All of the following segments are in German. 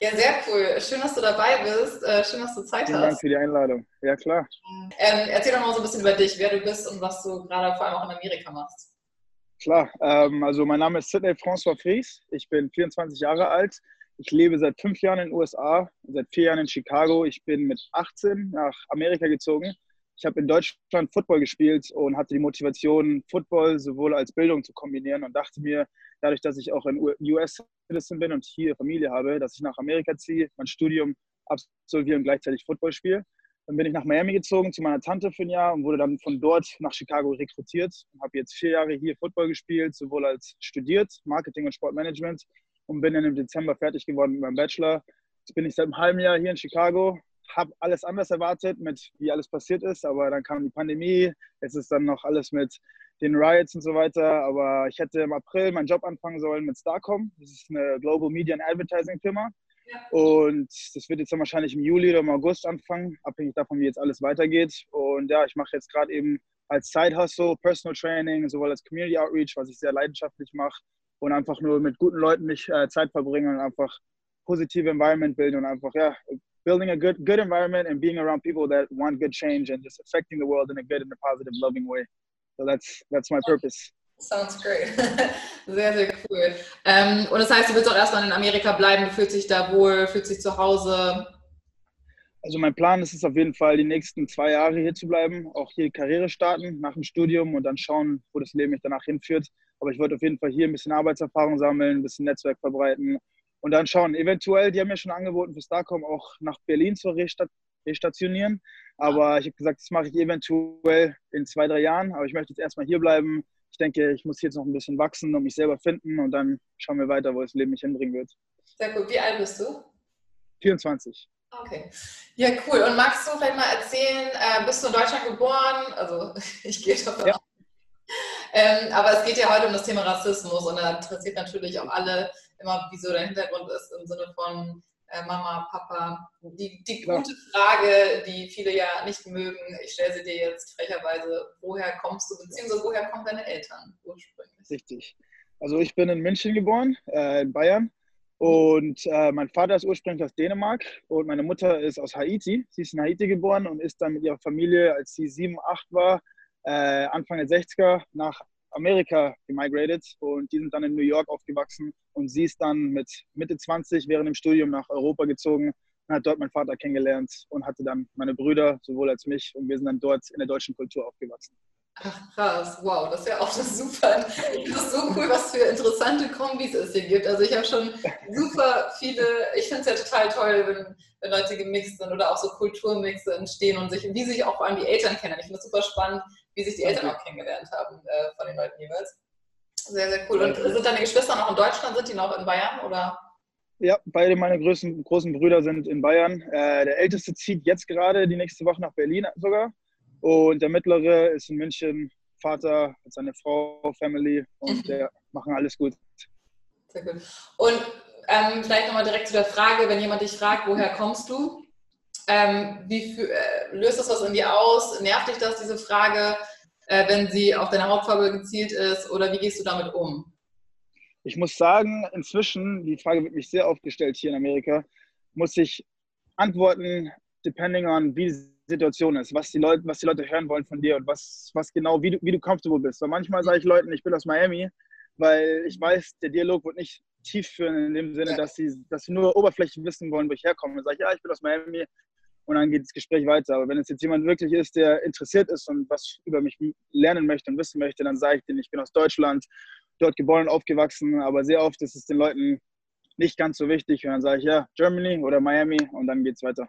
Ja, sehr cool. Schön, dass du dabei bist. Äh, schön, dass du Zeit Vielen hast. Dank für die Einladung. Ja, klar. Ähm, erzähl doch mal so ein bisschen über dich, wer du bist und was du gerade vor allem auch in Amerika machst. Klar. Ähm, also, mein Name ist Sidney François Fries. Ich bin 24 Jahre alt. Ich lebe seit fünf Jahren in den USA, seit vier Jahren in Chicago. Ich bin mit 18 nach Amerika gezogen. Ich habe in Deutschland Football gespielt und hatte die Motivation, Football sowohl als Bildung zu kombinieren und dachte mir, dadurch, dass ich auch ein US-Citizen bin und hier Familie habe, dass ich nach Amerika ziehe, mein Studium absolviere und gleichzeitig Football spiele. Dann bin ich nach Miami gezogen zu meiner Tante für ein Jahr und wurde dann von dort nach Chicago rekrutiert und habe jetzt vier Jahre hier Football gespielt, sowohl als studiert, Marketing und Sportmanagement und bin dann im Dezember fertig geworden mit meinem Bachelor. Jetzt bin ich seit einem halben Jahr hier in Chicago, habe alles anders erwartet, mit wie alles passiert ist, aber dann kam die Pandemie, jetzt ist dann noch alles mit den Riots und so weiter, aber ich hätte im April meinen Job anfangen sollen mit Starcom, das ist eine Global Media and Advertising Firma. Ja. und das wird jetzt dann wahrscheinlich im Juli oder im August anfangen, abhängig davon, wie jetzt alles weitergeht. Und ja, ich mache jetzt gerade eben als Side-Hustle Personal Training, sowohl als Community Outreach, was ich sehr leidenschaftlich mache und einfach nur mit guten Leuten mich äh, Zeit verbringen und einfach positive Environment bilden und einfach ja building a good good environment and being around people that want good change and just affecting the world in a good and a positive, loving way. So that's that's my purpose. Sounds great. sehr, sehr cool. Ähm, und das heißt, du willst auch erstmal in Amerika bleiben, du fühlst dich da wohl, fühlst dich zu Hause. Also mein Plan ist es auf jeden Fall, die nächsten zwei Jahre hier zu bleiben, auch hier Karriere starten nach dem Studium und dann schauen, wo das Leben mich danach hinführt. Aber ich wollte auf jeden Fall hier ein bisschen Arbeitserfahrung sammeln, ein bisschen Netzwerk verbreiten und dann schauen. Eventuell, die haben mir schon angeboten, für Starcom auch nach Berlin zu restationieren. Aber ich habe gesagt, das mache ich eventuell in zwei, drei Jahren. Aber ich möchte jetzt erstmal hier bleiben. Ich denke, ich muss jetzt noch ein bisschen wachsen und mich selber finden und dann schauen wir weiter, wo das Leben mich hinbringen wird. Sehr gut. Wie alt bist du? 24. Okay. Ja, cool. Und magst du vielleicht mal erzählen, äh, bist du in Deutschland geboren? Also ich gehe davon ja. aus. Ähm, aber es geht ja heute um das Thema Rassismus und da interessiert natürlich auch alle immer, wieso dein Hintergrund ist im Sinne von äh, Mama, Papa. Die, die gute Frage, die viele ja nicht mögen, ich stelle sie dir jetzt frecherweise, woher kommst du, beziehungsweise woher kommen deine Eltern ursprünglich? Richtig. Also ich bin in München geboren, äh, in Bayern. Und äh, mein Vater ist ursprünglich aus Dänemark und meine Mutter ist aus Haiti. Sie ist in Haiti geboren und ist dann mit ihrer Familie, als sie sieben, acht war, äh, Anfang der 60er nach Amerika gemigrated und die sind dann in New York aufgewachsen und sie ist dann mit Mitte 20 während dem Studium nach Europa gezogen und hat dort meinen Vater kennengelernt und hatte dann meine Brüder sowohl als mich und wir sind dann dort in der deutschen Kultur aufgewachsen. Ach krass, wow, das ja auch das super. Ich finde es so cool, was für interessante Kombis es hier gibt. Also ich habe schon super viele, ich finde es ja total toll, wenn, wenn, Leute gemixt sind oder auch so Kulturmixe entstehen und sich, wie sich auch vor allem die Eltern kennen. Ich finde es super spannend, wie sich die Eltern auch kennengelernt haben äh, von den Leuten jeweils. Sehr, sehr cool. Und sind deine Geschwister noch in Deutschland? Sind die noch in Bayern oder? Ja, beide meine größten, großen Brüder sind in Bayern. Äh, der älteste zieht jetzt gerade die nächste Woche nach Berlin sogar. Und der mittlere ist in München, Vater, seine Frau, Family und mhm. der machen alles gut. Sehr gut. Und ähm, vielleicht nochmal direkt zu der Frage, wenn jemand dich fragt, woher kommst du? Ähm, wie äh, löst das was in dir aus? Nervt dich das, diese Frage, äh, wenn sie auf deine Hauptfarbe gezielt ist? Oder wie gehst du damit um? Ich muss sagen, inzwischen, die Frage wird mich sehr oft gestellt hier in Amerika, muss ich antworten, depending on wie Situation ist, was die Leute, was die Leute hören wollen von dir und was, was genau, wie du, wie du comfortable bist. Weil manchmal sage ich Leuten, ich bin aus Miami, weil ich weiß, der Dialog wird nicht tief führen in dem Sinne, dass sie, dass sie nur oberflächlich wissen wollen, wo ich herkomme. Dann sage ich, ja, ich bin aus Miami und dann geht das Gespräch weiter. Aber wenn es jetzt jemand wirklich ist, der interessiert ist und was über mich lernen möchte und wissen möchte, dann sage ich denen, ich bin aus Deutschland, dort geboren und aufgewachsen. Aber sehr oft ist es den Leuten nicht ganz so wichtig. Und dann sage ich, ja, Germany oder Miami und dann geht es weiter.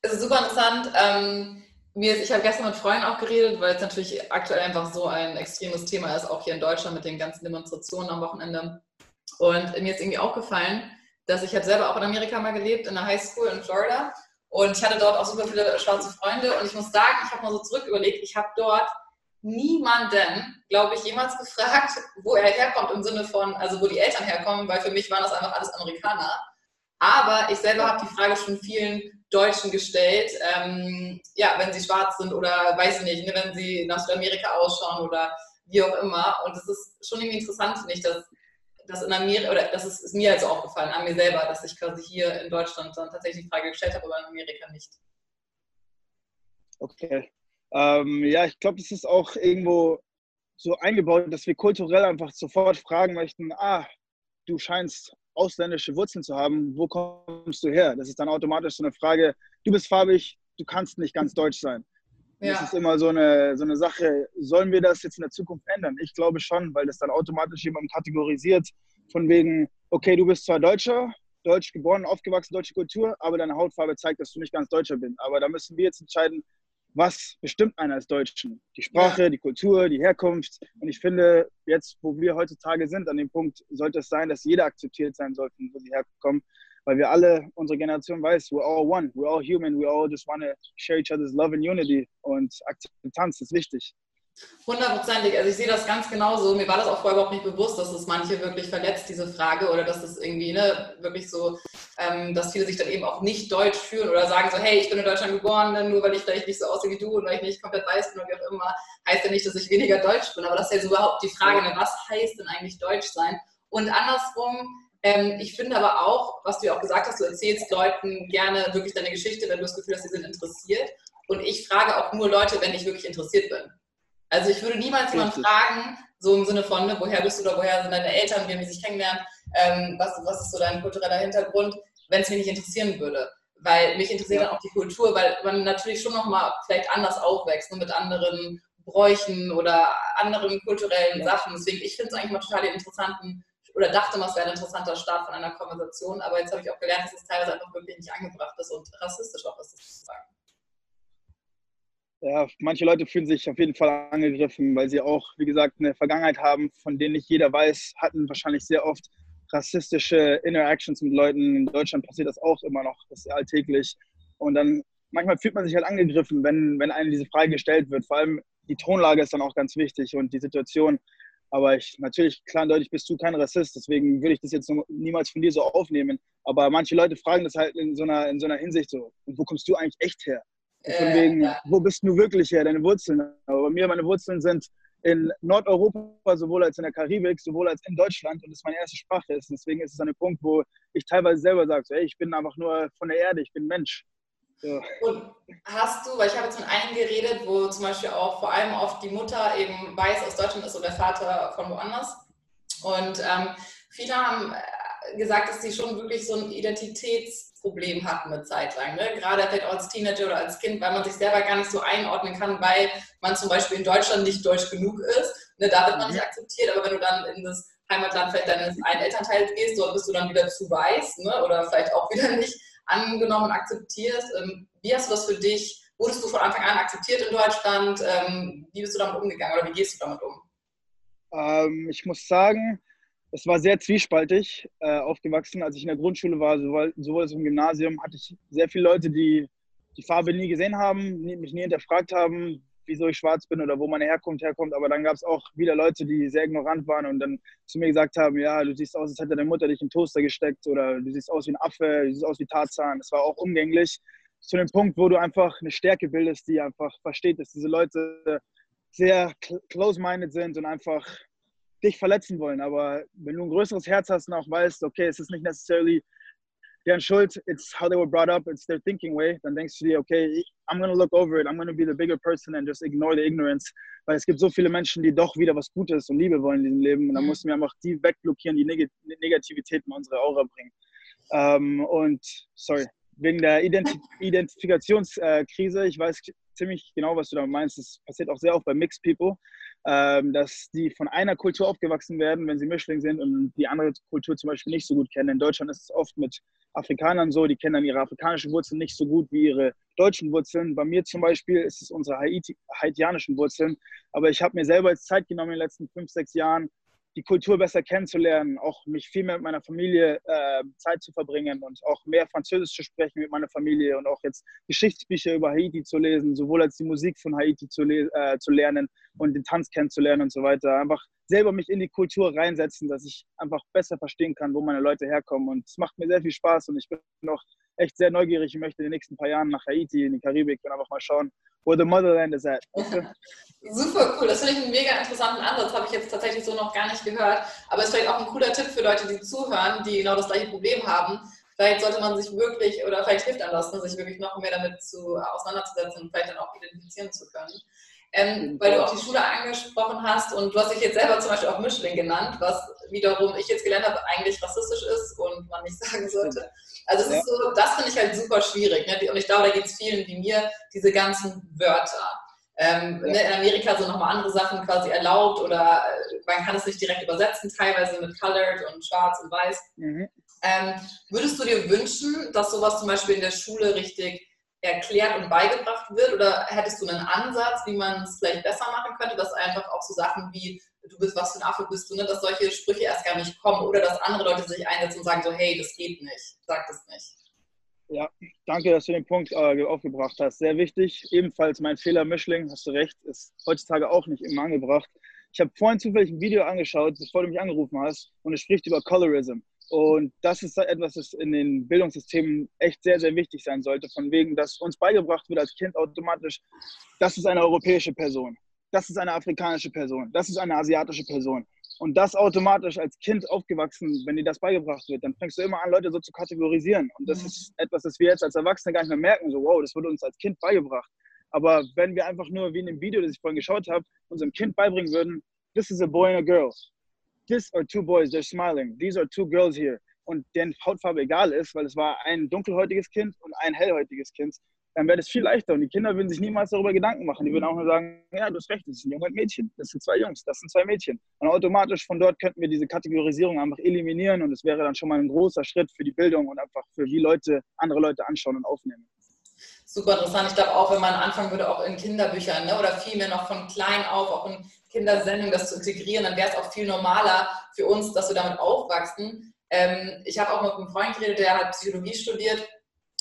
Es ist super interessant. Ähm, ich habe gestern mit Freunden auch geredet, weil es natürlich aktuell einfach so ein extremes Thema ist, auch hier in Deutschland mit den ganzen Demonstrationen am Wochenende. Und mir ist irgendwie aufgefallen, dass ich habe selber auch in Amerika mal gelebt, in der Highschool in Florida. Und ich hatte dort auch super viele schwarze Freunde. Und ich muss sagen, ich habe mal so zurück überlegt, ich habe dort niemanden, glaube ich, jemals gefragt, wo er herkommt im Sinne von, also wo die Eltern herkommen, weil für mich waren das einfach alles Amerikaner. Aber ich selber habe die Frage schon vielen Deutschen gestellt, ähm, ja, wenn sie schwarz sind oder weiß ich nicht, ne, wenn sie nach Südamerika ausschauen oder wie auch immer. Und es ist schon irgendwie interessant, finde ich, dass dass in Amerika, oder das ist, ist mir also aufgefallen, an mir selber, dass ich quasi hier in Deutschland dann tatsächlich die Frage gestellt habe, aber in Amerika nicht. Okay. Ähm, ja, ich glaube, es ist auch irgendwo so eingebaut, dass wir kulturell einfach sofort fragen möchten, ah, du scheinst ausländische Wurzeln zu haben, wo kommst du her? Das ist dann automatisch so eine Frage, du bist farbig, du kannst nicht ganz deutsch sein. Ja. Das ist immer so eine, so eine Sache, sollen wir das jetzt in der Zukunft ändern? Ich glaube schon, weil das dann automatisch jemand kategorisiert, von wegen, okay, du bist zwar Deutscher, deutsch geboren, aufgewachsen, deutsche Kultur, aber deine Hautfarbe zeigt, dass du nicht ganz Deutscher bist. Aber da müssen wir jetzt entscheiden, was bestimmt einen als Deutschen? Die Sprache, ja. die Kultur, die Herkunft. Und ich finde, jetzt, wo wir heutzutage sind, an dem Punkt, sollte es sein, dass jeder akzeptiert sein sollte, wo sie herkommen. Weil wir alle, unsere Generation weiß, we're all one, we're all human, we all just want to share each other's love and unity. Und Akzeptanz ist wichtig. Hundertprozentig. Also ich sehe das ganz genauso. Mir war das auch vorher überhaupt nicht bewusst, dass es manche wirklich verletzt, diese Frage, oder dass es irgendwie ne, wirklich so, ähm, dass viele sich dann eben auch nicht deutsch fühlen oder sagen so, hey, ich bin in Deutschland geboren, ne, nur weil ich vielleicht nicht so aussehe wie du und weil ich nicht komplett weiß bin oder wie auch immer, heißt ja nicht, dass ich weniger deutsch bin. Aber das ist ja so überhaupt die Frage, ne, was heißt denn eigentlich deutsch sein? Und andersrum, ähm, ich finde aber auch, was du ja auch gesagt hast, du erzählst Leuten gerne wirklich deine Geschichte, wenn du das Gefühl hast, sie sind interessiert. Und ich frage auch nur Leute, wenn ich wirklich interessiert bin. Also ich würde niemals jemanden fragen, so im Sinne von, ne, woher bist du oder woher sind deine Eltern, wie haben die sich kennengelernt, ähm, was, was ist so dein kultureller Hintergrund, wenn es mich nicht interessieren würde. Weil mich interessiert ja. dann auch die Kultur, weil man natürlich schon nochmal vielleicht anders aufwächst, nur ne, mit anderen Bräuchen oder anderen kulturellen ja. Sachen. Deswegen, ich finde es eigentlich mal total interessanten, oder dachte mal, es wäre ein interessanter Start von einer Konversation, aber jetzt habe ich auch gelernt, dass es teilweise einfach wirklich nicht angebracht ist und rassistisch auch ist, das zu sagen ja, manche Leute fühlen sich auf jeden Fall angegriffen, weil sie auch, wie gesagt, eine Vergangenheit haben, von denen nicht jeder weiß, hatten wahrscheinlich sehr oft rassistische Interactions mit Leuten. In Deutschland passiert das auch immer noch, das ist alltäglich. Und dann manchmal fühlt man sich halt angegriffen, wenn, wenn einem diese Frage gestellt wird. Vor allem die Tonlage ist dann auch ganz wichtig und die Situation. Aber ich, natürlich, klar und deutlich bist du kein Rassist, deswegen würde ich das jetzt niemals von dir so aufnehmen. Aber manche Leute fragen das halt in so einer, in so einer Hinsicht so, und wo kommst du eigentlich echt her? Von wegen, ja. wo bist du wirklich her, deine Wurzeln? Aber bei mir, meine Wurzeln sind in Nordeuropa, sowohl als in der Karibik, sowohl als in Deutschland und das meine erste Sprache ist. Deswegen ist es ein Punkt, wo ich teilweise selber sage, so, hey, ich bin einfach nur von der Erde, ich bin Mensch. So. Und hast du, weil ich habe jetzt mit einigen geredet, wo zum Beispiel auch vor allem oft die Mutter eben weiß aus Deutschland ist und der Vater von woanders. Und ähm, viele haben gesagt, dass sie schon wirklich so ein Identitätsproblem hatten eine Zeit lang. Ne? Gerade vielleicht auch als Teenager oder als Kind, weil man sich selber gar nicht so einordnen kann, weil man zum Beispiel in Deutschland nicht deutsch genug ist. Ne? Da wird man nicht mhm. akzeptiert, aber wenn du dann in das Heimatland vielleicht deines einen Elternteils gehst, dort bist du dann wieder zu weiß ne? oder vielleicht auch wieder nicht angenommen und akzeptiert. Ähm, wie hast du das für dich? Wurdest du von Anfang an akzeptiert in Deutschland? Ähm, wie bist du damit umgegangen oder wie gehst du damit um? Ähm, ich muss sagen, es war sehr zwiespaltig äh, aufgewachsen. Als ich in der Grundschule war, sowohl, sowohl als im Gymnasium, hatte ich sehr viele Leute, die die Farbe nie gesehen haben, mich nie hinterfragt haben, wieso ich schwarz bin oder wo meine Herkunft herkommt. Aber dann gab es auch wieder Leute, die sehr ignorant waren und dann zu mir gesagt haben, ja, du siehst aus, als hätte deine Mutter dich im Toaster gesteckt oder du siehst aus wie ein Affe, du siehst aus wie Tarzan. Das war auch umgänglich. Zu dem Punkt, wo du einfach eine Stärke bildest, die einfach versteht, dass diese Leute sehr close-minded sind und einfach dich verletzen wollen. Aber wenn du ein größeres Herz hast und auch weißt, okay, es ist nicht necessarily deren Schuld, it's how they were brought up, it's their thinking way, dann denkst du dir, okay, I'm gonna look over it, I'm gonna be the bigger person and just ignore the ignorance. Weil es gibt so viele Menschen, die doch wieder was Gutes und Liebe wollen in diesem Leben. Und dann mhm. mussten wir einfach die wegblockieren, die Neg Negativität in unsere Aura bringen. Ähm, und, sorry, wegen der Ident Identifikationskrise, ich weiß ziemlich genau, was du da meinst. Das passiert auch sehr oft bei Mixed People ähm, dass die von einer Kultur aufgewachsen werden, wenn sie Mischling sind und die andere Kultur zum Beispiel nicht so gut kennen. In Deutschland ist es oft mit Afrikanern so, die kennen dann ihre afrikanischen Wurzeln nicht so gut wie ihre deutschen Wurzeln. Bei mir zum Beispiel ist es unsere Haiti, haitianischen Wurzeln. Aber ich habe mir selber jetzt Zeit genommen in den letzten fünf, sechs Jahren, die Kultur besser kennenzulernen, auch mich viel mehr mit meiner Familie äh, Zeit zu verbringen und auch mehr Französisch zu sprechen mit meiner Familie und auch jetzt Geschichtsbücher über Haiti zu lesen, sowohl als die Musik von Haiti zu, äh, zu lernen und den Tanz kennenzulernen und so weiter. Einfach selber mich in die Kultur reinsetzen, dass ich einfach besser verstehen kann, wo meine Leute herkommen. Und es macht mir sehr viel Spaß und ich bin noch echt sehr neugierig. Ich möchte in den nächsten paar Jahren nach Haiti, in die Karibik und einfach mal schauen, where the motherland is at. Super cool, das finde ich einen mega interessanten Ansatz, habe ich jetzt tatsächlich so noch gar nicht gehört. Aber es ist vielleicht auch ein cooler Tipp für Leute, die zuhören, die genau das gleiche Problem haben. Vielleicht sollte man sich wirklich, oder vielleicht hilft einem ne, sich wirklich noch mehr damit zu, auseinanderzusetzen und vielleicht dann auch identifizieren zu können. Ähm, weil du auch die Schule angesprochen hast und du hast dich jetzt selber zum Beispiel auch Mischling genannt, was wiederum ich jetzt gelernt habe, eigentlich rassistisch ist und man nicht sagen sollte. Also ja. so, das finde ich halt super schwierig. Ne? Und ich glaube, da geht es vielen wie mir, diese ganzen Wörter. Ähm, ja. Ne, in Amerika sind nochmal andere Sachen quasi erlaubt oder äh, man kann es nicht direkt übersetzen, teilweise mit colored und schwarz und weiß. Mhm. Ähm, würdest du dir wünschen, dass sowas zum Beispiel in der Schule richtig erklärt und beigebracht wird? Oder hättest du einen Ansatz, wie man es vielleicht besser machen könnte, dass einfach auch so Sachen wie du bist, was für ein Affe bist du, ne, dass solche Sprüche erst gar nicht kommen oder dass andere Leute sich einsetzen und sagen so, hey, das geht nicht, sag das nicht. Ja, danke, dass du den Punkt äh, aufgebracht hast. Sehr wichtig. Ebenfalls mein Fehler Mischling, hast du recht, ist heutzutage auch nicht immer angebracht. Ich habe vorhin zufällig ein Video angeschaut, bevor du mich angerufen hast, und es spricht über Colorism. Und das ist etwas, das in den Bildungssystemen echt sehr, sehr wichtig sein sollte. Von wegen, dass uns beigebracht wird als Kind automatisch, das ist eine europäische Person, das ist eine afrikanische Person, das ist eine asiatische Person. Und das automatisch als Kind aufgewachsen, wenn dir das beigebracht wird, dann fängst du immer an, Leute so zu kategorisieren. Und das ist etwas, das wir jetzt als Erwachsene gar nicht mehr merken. So, wow, das wurde uns als Kind beigebracht. Aber wenn wir einfach nur, wie in dem Video, das ich vorhin geschaut habe, unserem Kind beibringen würden, this is a boy and a girl. This are two boys, they're smiling. These are two girls here. Und deren Hautfarbe egal ist, weil es war ein dunkelhäutiges Kind und ein hellhäutiges Kind, dann wäre das viel leichter. Und die Kinder würden sich niemals darüber Gedanken machen. Die würden auch nur sagen, ja, du hast recht, das ist ein Junge und ein Mädchen. Das sind zwei Jungs, das sind zwei Mädchen. Und automatisch von dort könnten wir diese Kategorisierung einfach eliminieren und es wäre dann schon mal ein großer Schritt für die Bildung und einfach für wie Leute andere Leute anschauen und aufnehmen. Super interessant. Ich glaube auch, wenn man anfangen würde, auch in Kinderbüchern ne, oder vielmehr noch von klein auf, auch in Kindersendungen das zu integrieren, dann wäre es auch viel normaler für uns, dass wir damit aufwachsen. Ähm, ich habe auch mit einem Freund geredet, der hat Psychologie studiert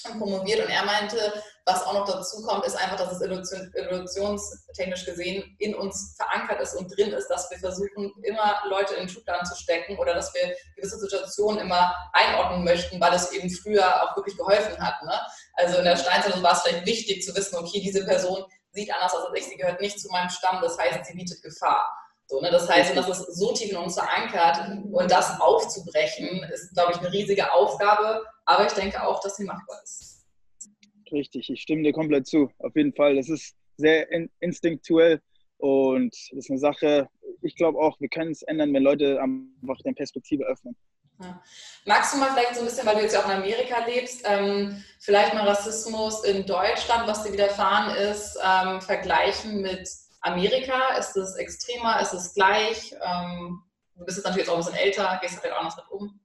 und promoviert und er meinte, was auch noch dazu kommt, ist einfach, dass es evolutionstechnisch gesehen in uns verankert ist und drin ist, dass wir versuchen, immer Leute in Schubladen zu stecken oder dass wir gewisse Situationen immer einordnen möchten, weil es eben früher auch wirklich geholfen hat. Ne? Also in der Steinzeit war es vielleicht wichtig zu wissen, okay, diese Person sieht anders aus als ich, sie gehört nicht zu meinem Stamm, das heißt, sie bietet Gefahr. So, ne? Das heißt, das ist so tief in uns verankert und das aufzubrechen, ist, glaube ich, eine riesige Aufgabe, aber ich denke auch, dass sie machbar ist. Richtig, ich stimme dir komplett zu. Auf jeden Fall. Das ist sehr in instinktuell und das ist eine Sache, ich glaube auch, wir können es ändern, wenn Leute einfach den Perspektive öffnen. Ja. Magst du mal vielleicht so ein bisschen, weil du jetzt ja auch in Amerika lebst, ähm, vielleicht mal Rassismus in Deutschland, was dir widerfahren ist, ähm, vergleichen mit Amerika? Ist es extremer? Ist es gleich? Ähm, du bist jetzt natürlich auch ein bisschen älter, gehst du vielleicht auch noch mit um?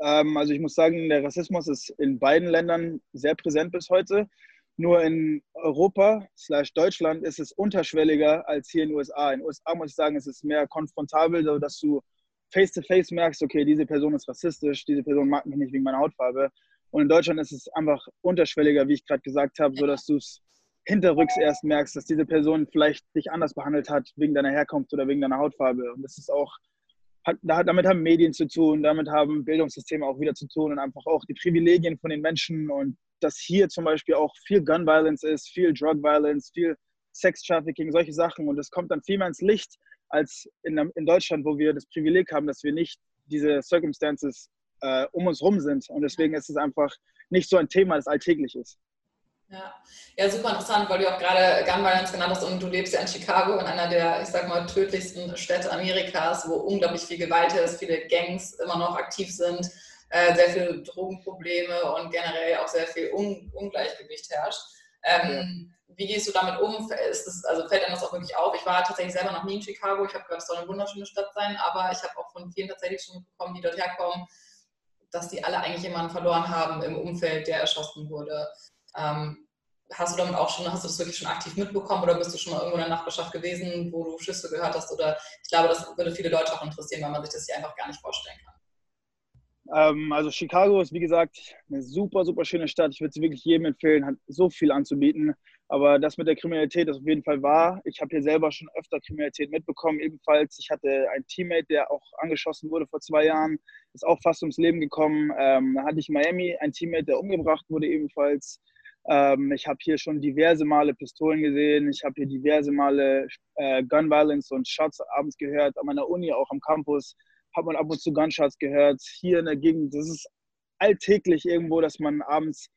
Ähm, also ich muss sagen, der Rassismus ist in beiden Ländern sehr präsent bis heute. Nur in Europa Deutschland ist es unterschwelliger als hier in den USA. In den USA muss ich sagen, es ist mehr konfrontabel, so dass du face-to-face -face merkst, okay, diese Person ist rassistisch, diese Person mag mich nicht wegen meiner Hautfarbe. Und in Deutschland ist es einfach unterschwelliger, wie ich gerade gesagt habe, so dass du es hinterrücks erst merkst, dass diese Person vielleicht dich anders behandelt hat wegen deiner Herkunft oder wegen deiner Hautfarbe. Und das ist auch hat, damit haben Medien zu tun, damit haben Bildungssysteme auch wieder zu tun und einfach auch die Privilegien von den Menschen und dass hier zum Beispiel auch viel Gun Violence ist, viel Drug Violence, viel Sex Trafficking, solche Sachen und es kommt dann viel mehr ins Licht als in, in Deutschland, wo wir das Privileg haben, dass wir nicht diese Circumstances äh, um uns rum sind und deswegen ist es einfach nicht so ein Thema, das alltäglich ist. Ja. ja, super interessant, weil du auch gerade Gun Violence genannt hast und du lebst ja in Chicago, in einer der, ich sag mal, tödlichsten Städte Amerikas, wo unglaublich viel Gewalt ist, viele Gangs immer noch aktiv sind, äh, sehr viele Drogenprobleme und generell auch sehr viel Un Ungleichgewicht herrscht. Ähm, ja. Wie gehst du damit um? Das, also fällt einem das auch wirklich auf? Ich war tatsächlich selber noch nie in Chicago. Ich habe gehört, es soll eine wunderschöne Stadt sein, aber ich habe auch von vielen tatsächlich schon mitbekommen, die dort herkommen, dass die alle eigentlich jemanden verloren haben im Umfeld, der erschossen wurde. Ähm, hast du damit auch schon, hast du das wirklich schon aktiv mitbekommen oder bist du schon mal irgendwo in der Nachbarschaft gewesen, wo du Schüsse gehört hast? Oder ich glaube, das würde viele Leute auch interessieren, weil man sich das hier einfach gar nicht vorstellen kann. Ähm, also Chicago ist wie gesagt eine super, super schöne Stadt. Ich würde sie wirklich jedem empfehlen, hat so viel anzubieten. Aber das mit der Kriminalität ist auf jeden Fall wahr. Ich habe hier selber schon öfter Kriminalität mitbekommen. Ebenfalls, ich hatte einen Teammate, der auch angeschossen wurde vor zwei Jahren, ist auch fast ums Leben gekommen. Ähm, dann hatte ich Miami einen Teammate, der umgebracht wurde ebenfalls. Ähm, ich habe hier schon diverse Male Pistolen gesehen. Ich habe hier diverse Male äh, Gun Violence und Shots abends gehört. An meiner Uni, auch am Campus, hat man ab und zu Gunshots gehört. Hier in der Gegend, das ist alltäglich irgendwo, dass man abends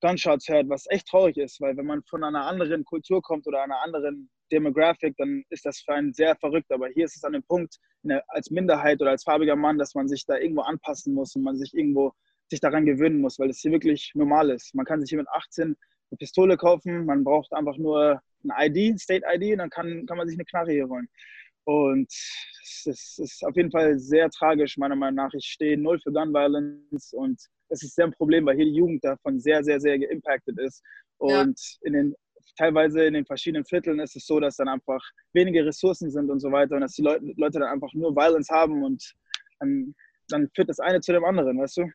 Gunshots hört, was echt traurig ist, weil wenn man von einer anderen Kultur kommt oder einer anderen Demographic, dann ist das für einen sehr verrückt. Aber hier ist es an dem Punkt, als Minderheit oder als farbiger Mann, dass man sich da irgendwo anpassen muss und man sich irgendwo sich daran gewöhnen muss, weil es hier wirklich normal ist. Man kann sich hier mit 18 eine Pistole kaufen, man braucht einfach nur ein ID, State ID, und dann kann, kann man sich eine Knarre hier holen. Und es ist auf jeden Fall sehr tragisch, meiner Meinung nach. Ich stehe null für Gun Violence und es ist sehr ein Problem, weil hier die Jugend davon sehr, sehr, sehr geimpacted ist. Und ja. in den, teilweise in den verschiedenen Vierteln ist es so, dass dann einfach wenige Ressourcen sind und so weiter und dass die Leute, Leute dann einfach nur Violence haben und dann, dann führt das eine zu dem anderen, weißt du?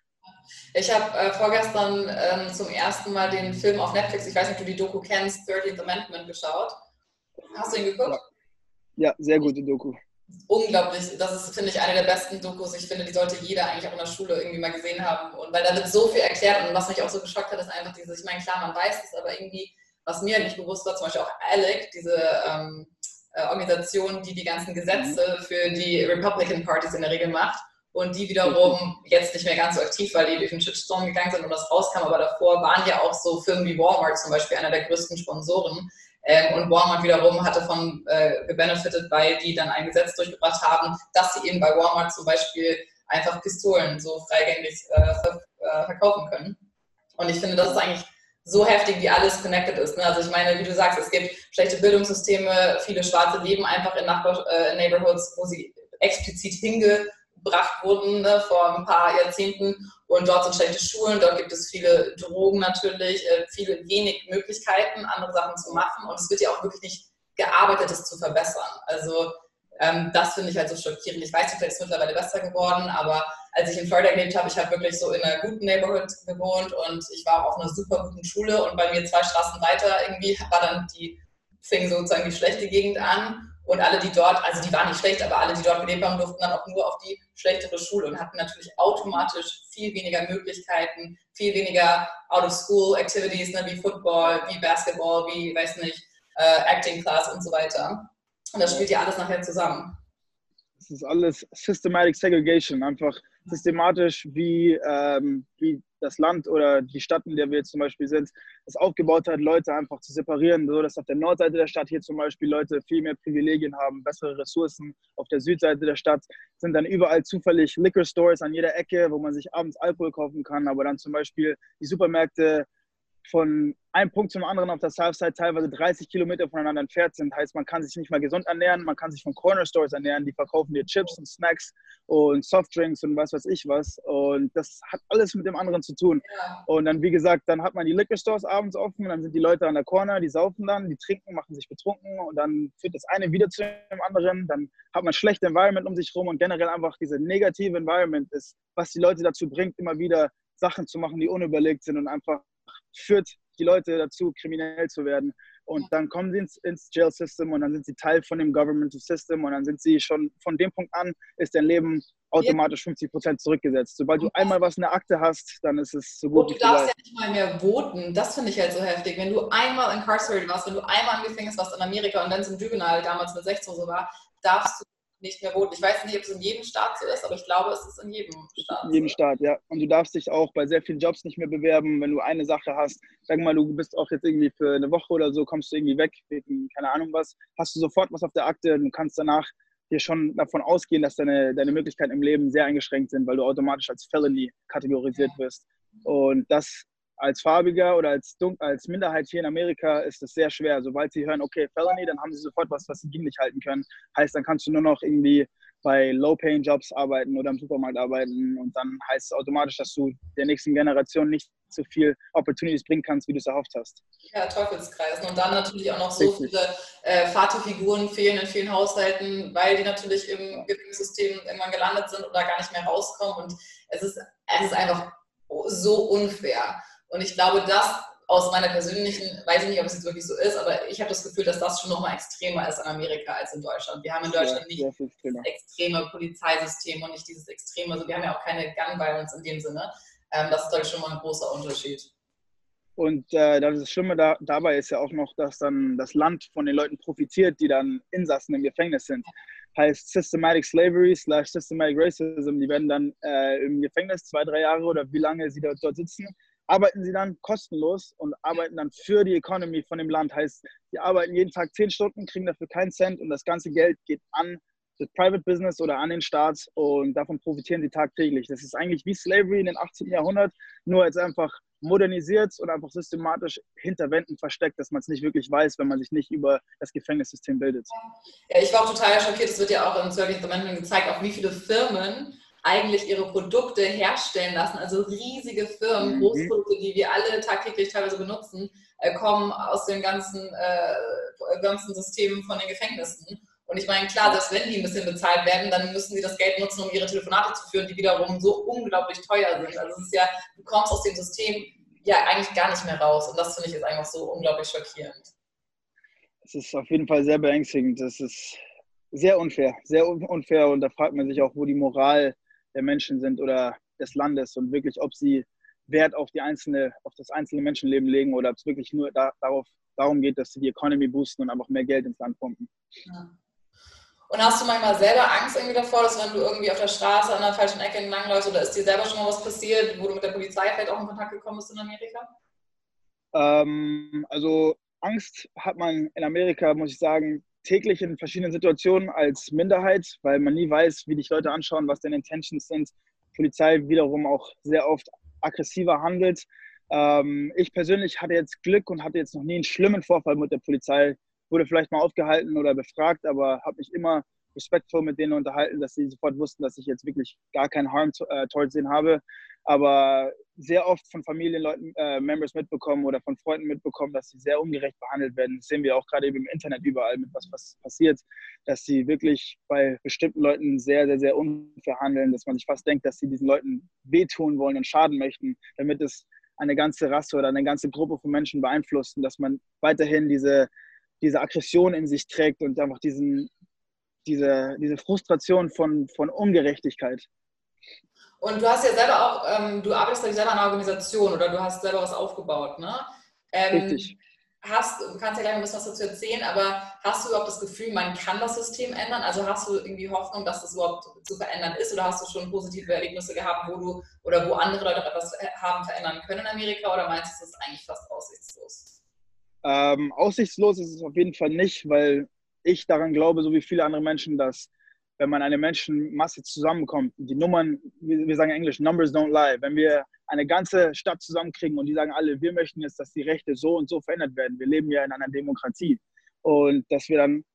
Ich habe äh, vorgestern ähm, zum ersten Mal den Film auf Netflix, ich weiß nicht, ob du die Doku kennst, 13th Amendment geschaut. Hast du ihn geguckt? Ja, sehr gute Doku. Unglaublich. Das ist, finde ich, eine der besten Dokus. Ich finde, die sollte jeder eigentlich auch in der Schule irgendwie mal gesehen haben. Und weil da wird so viel erklärt und was mich auch so geschockt hat, ist einfach dieses, ich meine, klar, man weiß es, aber irgendwie, was mir nicht bewusst war, zum Beispiel auch ALEC, diese ähm, äh, Organisation, die die ganzen Gesetze mhm. für die Republican Parties in der Regel macht und die wiederum jetzt nicht mehr ganz so aktiv, weil die durch den Shitstorm gegangen sind und das rauskam, aber davor waren ja auch so Firmen wie Walmart zum Beispiel einer der größten Sponsoren. Ähm, und Walmart wiederum hatte von äh, gebenefitet, weil die dann ein Gesetz durchgebracht haben, dass sie eben bei Walmart zum Beispiel einfach Pistolen so freigängig äh, ver äh, verkaufen können. Und ich finde, das ist eigentlich so heftig, wie alles connected ist. Ne? Also ich meine, wie du sagst, es gibt schlechte Bildungssysteme, viele Schwarze leben einfach in Nachbar äh, Neighborhoods, wo sie explizit hinge gebracht wurden ne, vor ein paar Jahrzehnten. Und dort sind schlechte Schulen, dort gibt es viele Drogen natürlich, äh, viele wenig Möglichkeiten, andere Sachen zu machen. Und es wird ja auch wirklich nicht gearbeitet, es zu verbessern. Also ähm, das finde ich halt so schockierend. Ich weiß, vielleicht ist es mittlerweile besser geworden, aber als ich in Florida gelebt habe, ich habe wirklich so in einer guten Neighborhood gewohnt und ich war auf einer super guten Schule und bei mir zwei Straßen weiter irgendwie war dann die, fing sozusagen die schlechte Gegend an und alle, die dort, also die waren nicht schlecht, aber alle, die dort gelebt haben, durften dann auch nur auf die schlechtere Schule und hatten natürlich automatisch viel weniger Möglichkeiten, viel weniger Out-of-School-Activities, ne, wie Football, wie Basketball, wie, weiß nicht, äh, Acting Class und so weiter. Und das spielt ja alles nachher zusammen. Das ist alles Systematic Segregation, einfach systematisch, wie, ähm, wie das Land oder die Stadt, in der wir jetzt zum Beispiel sind, es aufgebaut hat, Leute einfach zu separieren, so dass auf der Nordseite der Stadt hier zum Beispiel Leute viel mehr Privilegien haben, bessere Ressourcen. Auf der Südseite der Stadt sind dann überall zufällig Liquor Stores an jeder Ecke, wo man sich abends Alkohol kaufen kann, aber dann zum Beispiel die Supermärkte von einem Punkt zum anderen auf der Southside teilweise 30 Kilometer voneinander entfernt sind. Heißt, man kann sich nicht mal gesund ernähren, man kann sich von Corner Stores ernähren, die verkaufen dir Chips und Snacks und Softdrinks und was weiß ich was. Und das hat alles mit dem anderen zu tun. Und dann, wie gesagt, dann hat man die Liquor Stores abends offen, dann sind die Leute an der Corner, die saufen dann, die trinken, machen sich betrunken und dann führt das eine wieder zu dem anderen. Dann hat man schlechte Environment um sich herum und generell einfach diese negative Environment ist, was die Leute dazu bringt, immer wieder Sachen zu machen, die unüberlegt sind und einfach führt die Leute dazu, kriminell zu werden. Und dann kommen sie ins, ins Jail System und dann sind sie Teil von dem Governmental System und dann sind sie schon von dem Punkt an, ist dein Leben automatisch 50 Prozent zurückgesetzt. Sobald du einmal was in der Akte hast, dann ist es so gut. Und du darfst ja nicht mal mehr voten. Das finde ich halt so heftig. Wenn du einmal incarcerated warst, wenn du einmal im Gefängnis warst in Amerika und dann zum Juvenile damals mit 16 so war, darfst du nicht mehr voten. Ich weiß nicht, ob es in jedem Staat so ist, aber ich glaube, es ist in jedem Staat. In jedem Staat, ja. Und du darfst dich auch bei sehr vielen Jobs nicht mehr bewerben, wenn du eine Sache hast. Sag mal, du bist auch jetzt irgendwie für eine Woche oder so, kommst du irgendwie weg, wegen keine Ahnung was, hast du sofort was auf der Akte und kannst danach dir schon davon ausgehen, dass deine, deine Möglichkeiten im Leben sehr eingeschränkt sind, weil du automatisch als Felony kategorisiert wirst. Und das als Farbiger oder als, Dun als Minderheit hier in Amerika ist es sehr schwer. Sobald sie hören, okay, Felony, dann haben sie sofort was, was sie gegen dich halten können. Heißt, dann kannst du nur noch irgendwie bei Low-Paying-Jobs arbeiten oder im Supermarkt arbeiten und dann heißt es automatisch, dass du der nächsten Generation nicht so viel Opportunities bringen kannst, wie du es erhofft hast. Ja, Teufelskreis. Und dann natürlich auch noch so Richtig. viele äh, Vaterfiguren fehlen in vielen Haushalten, weil die natürlich im Gefängnissystem irgendwann gelandet sind oder gar nicht mehr rauskommen. Und es ist, es ist einfach so unfair. Und ich glaube, das aus meiner persönlichen, weiß ich nicht, ob es jetzt wirklich so ist, aber ich habe das Gefühl, dass das schon noch mal extremer ist in Amerika als in Deutschland. Wir haben in Deutschland nicht das extreme Polizeisystem und nicht dieses extreme, also wir haben ja auch keine Gun Violence in dem Sinne. Ähm, das ist, glaube ich, schon mal ein großer Unterschied. Und äh, das Schlimme da, dabei ist ja auch noch, dass dann das Land von den Leuten profitiert, die dann Insassen im Gefängnis sind. Heißt Systematic Slavery slash Systematic Racism. Die werden dann äh, im Gefängnis zwei, drei Jahre oder wie lange sie dort, dort sitzen, arbeiten sie dann kostenlos und arbeiten dann für die Economy von dem Land. Heißt, sie arbeiten jeden Tag zehn Stunden, kriegen dafür keinen Cent und das ganze Geld geht an das Private Business oder an den Staat und davon profitieren sie tagtäglich. Das ist eigentlich wie Slavery in den 18. Jahrhundert, nur jetzt einfach modernisiert und einfach systematisch hinter Wänden versteckt, dass man es nicht wirklich weiß, wenn man sich nicht über das Gefängnissystem bildet. Ja, ich war auch total schockiert, es wird ja auch im Service Amendment gezeigt, auch wie viele Firmen eigentlich ihre Produkte herstellen lassen. Also riesige Firmen, mhm. Großprodukte, die wir alle tagtäglich teilweise benutzen, äh, kommen aus den ganzen, äh, ganzen Systemen von den Gefängnissen. Und ich meine, klar, selbst wenn die ein bisschen bezahlt werden, dann müssen sie das Geld nutzen, um ihre Telefonate zu führen, die wiederum so unglaublich teuer sind. Also es ist ja, du kommst aus dem System ja eigentlich gar nicht mehr raus. Und das finde ich jetzt einfach so unglaublich schockierend. Es ist auf jeden Fall sehr beängstigend. Das ist sehr unfair, sehr unfair. Und da fragt man sich auch, wo die Moral der Menschen sind oder des Landes und wirklich, ob sie Wert auf die einzelne, auf das einzelne Menschenleben legen oder ob es wirklich nur da, darauf, darum geht, dass sie die Economy boosten und einfach mehr Geld ins Land pumpen. Ja. Und hast du manchmal selber Angst irgendwie davor, dass wenn du irgendwie auf der Straße an der falschen Ecke entlangläufst oder ist dir selber schon mal was passiert, wo du mit der Polizei vielleicht auch in Kontakt gekommen bist in Amerika? Ähm, also Angst hat man in Amerika, muss ich sagen, täglich in verschiedenen Situationen als Minderheit, weil man nie weiß, wie dich Leute anschauen, was deine Intentions sind. Polizei wiederum auch sehr oft aggressiver handelt. Ähm, ich persönlich hatte jetzt Glück und hatte jetzt noch nie einen schlimmen Vorfall mit der Polizei wurde vielleicht mal aufgehalten oder befragt, aber habe mich immer respektvoll mit denen unterhalten, dass sie sofort wussten, dass ich jetzt wirklich gar keinen Harm äh, towards ihnen habe. Aber sehr oft von Familienleuten, äh, Members mitbekommen oder von Freunden mitbekommen, dass sie sehr ungerecht behandelt werden. Das sehen wir auch gerade eben im Internet überall, mit was, was passiert, dass sie wirklich bei bestimmten Leuten sehr, sehr, sehr unfair handeln, dass man sich fast denkt, dass sie diesen Leuten wehtun wollen und schaden möchten, damit es eine ganze Rasse oder eine ganze Gruppe von Menschen beeinflusst und dass man weiterhin diese diese Aggression in sich trägt und einfach diesen, diese, diese Frustration von, von Ungerechtigkeit. Und du hast ja selber auch, ähm, du arbeitest ja selber an einer Organisation oder du hast selber was aufgebaut, ne? Ähm, Richtig. Hast, du kannst ja gleich ein bisschen was dazu erzählen, aber hast du überhaupt das Gefühl, man kann das System ändern? Also hast du irgendwie Hoffnung, dass das überhaupt zu verändern ist oder hast du schon positive Erlebnisse gehabt, wo du oder wo andere Leute etwas haben verändern können in Amerika oder meinst du, das ist eigentlich fast aussichtslos? Ähm, aussichtslos ist es auf jeden Fall nicht, weil ich daran glaube, so wie viele andere Menschen, dass wenn man eine Menschenmasse zusammenkommt, die Nummern, wir sagen Englisch, Numbers don't lie, wenn wir eine ganze Stadt zusammenkriegen und die sagen alle, wir möchten jetzt, dass die Rechte so und so verändert werden. Wir leben ja in einer Demokratie. Und dass wir dann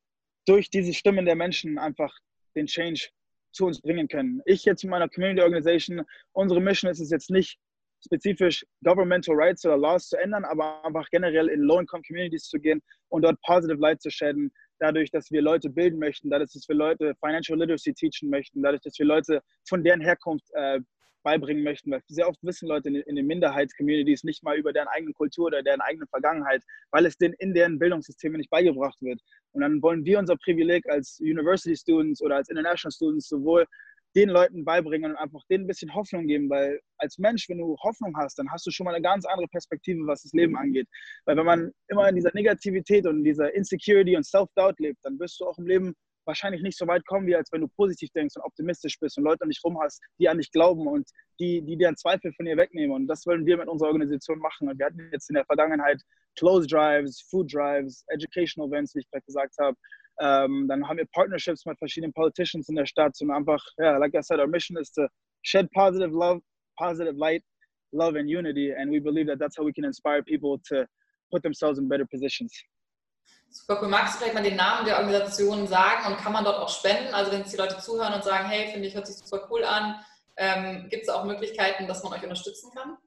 durch diese Stimmen der Menschen einfach den Change zu uns bringen können. Ich jetzt in meiner Community Organization, unsere Mission ist es jetzt nicht, spezifisch Governmental Rights oder Laws zu ändern, aber einfach generell in Low-Income-Communities zu gehen und dort Positive Light zu schäden, dadurch, dass wir Leute bilden möchten, dadurch, dass wir Leute Financial Literacy teachen möchten, dadurch, dass wir Leute von deren Herkunft äh, beibringen möchten, weil sehr oft wissen Leute in, in den Minderheitscommunities nicht mal über deren eigene Kultur oder deren eigene Vergangenheit, weil es denen in deren Bildungssystemen nicht beigebracht wird. Und dann wollen wir unser Privileg als University Students oder als International Students sowohl den Leuten beibringen und einfach denen ein bisschen Hoffnung geben, weil als Mensch, wenn du Hoffnung hast, dann hast du schon mal eine ganz andere Perspektive, was das Leben angeht. Weil wenn man immer in dieser Negativität und in dieser Insecurity und Self-Doubt lebt, dann wirst du auch im Leben wahrscheinlich nicht so weit kommen, wie als wenn du positiv denkst und optimistisch bist und Leute um dich rum hast, die an dich glauben und die, die einen Zweifel von dir wegnehmen. Und das wollen wir mit unserer Organisation machen. Und wir hatten jetzt in der Vergangenheit Close Drives, Food Drives, Educational Events, wie ich gerade gesagt habe. Ähm, dann haben wir Partnerships mit verschiedenen Politicians in der Stadt und einfach, ja, like I said, our mission is to shed positive love, positive light, love and unity. And we believe that that's how we can inspire people to put themselves in better positions. Super cool. Magst du vielleicht mal den Namen der Organisation sagen und kann man dort auch spenden? Also wenn jetzt die Leute zuhören und sagen, hey, finde ich, hört sich super cool an, ähm, gibt es auch Möglichkeiten, dass man euch unterstützen kann?